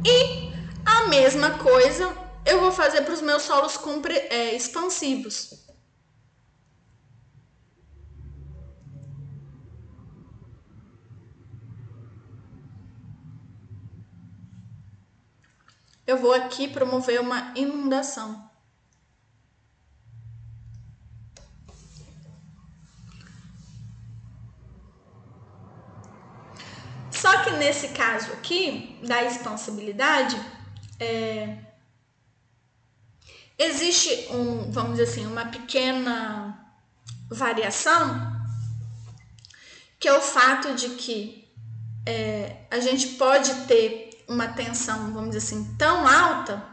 E a mesma coisa eu vou fazer para os meus solos é, expansivos. eu vou aqui promover uma inundação. Só que nesse caso aqui, da expansibilidade, é, existe um, vamos dizer assim, uma pequena variação, que é o fato de que é, a gente pode ter uma tensão, vamos dizer assim, tão alta,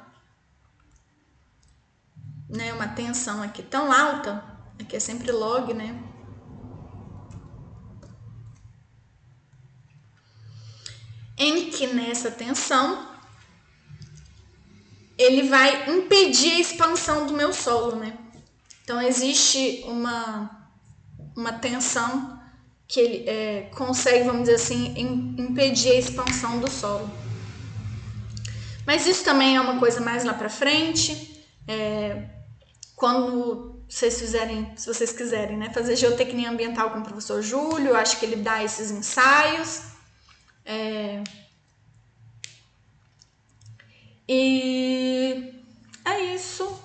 né, uma tensão aqui tão alta, aqui é sempre log, né? Em que nessa tensão ele vai impedir a expansão do meu solo, né? Então existe uma uma tensão que ele é, consegue, vamos dizer assim, impedir a expansão do solo. Mas isso também é uma coisa mais lá para frente. É, quando vocês fizerem, se vocês quiserem, né, fazer geotecnia ambiental com o professor Júlio, acho que ele dá esses ensaios. É, e é isso.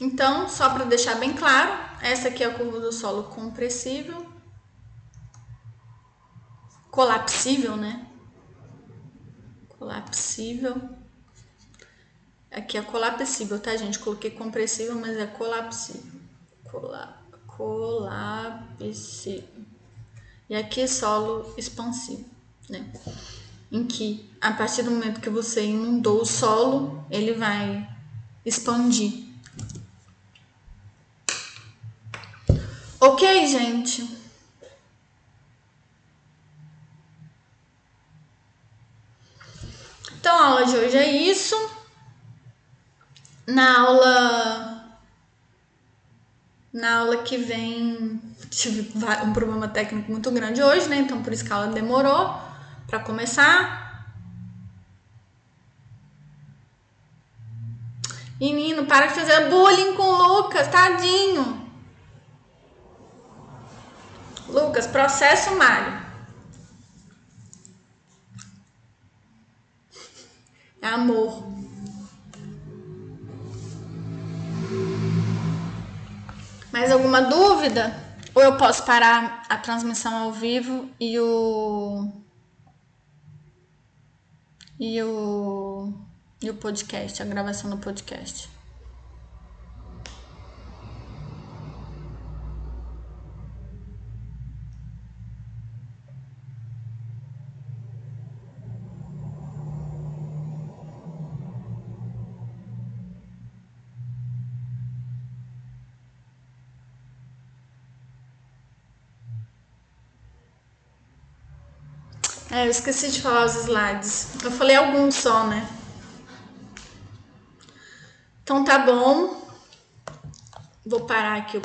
Então, só para deixar bem claro, essa aqui é a curva do solo compressível colapsível, né? Colapsível. Aqui é colapsível, tá, gente? Coloquei compressível, mas é colapsível. Cola, colapsível. E aqui é solo expansivo, né? Em que, a partir do momento que você inundou o solo, ele vai expandir. Ok, gente? Então, a aula de hoje é isso. Na aula. Na aula que vem, tive um problema técnico muito grande hoje, né? Então, por isso que a aula demorou para começar. Menino, para de fazer bullying com o Lucas, tadinho. Lucas, processo Mário. É amor. Mais alguma dúvida? Ou eu posso parar a transmissão ao vivo e o e o e o podcast, a gravação do podcast. É, eu esqueci de falar os slides. Eu falei alguns só, né? Então tá bom. Vou parar aqui o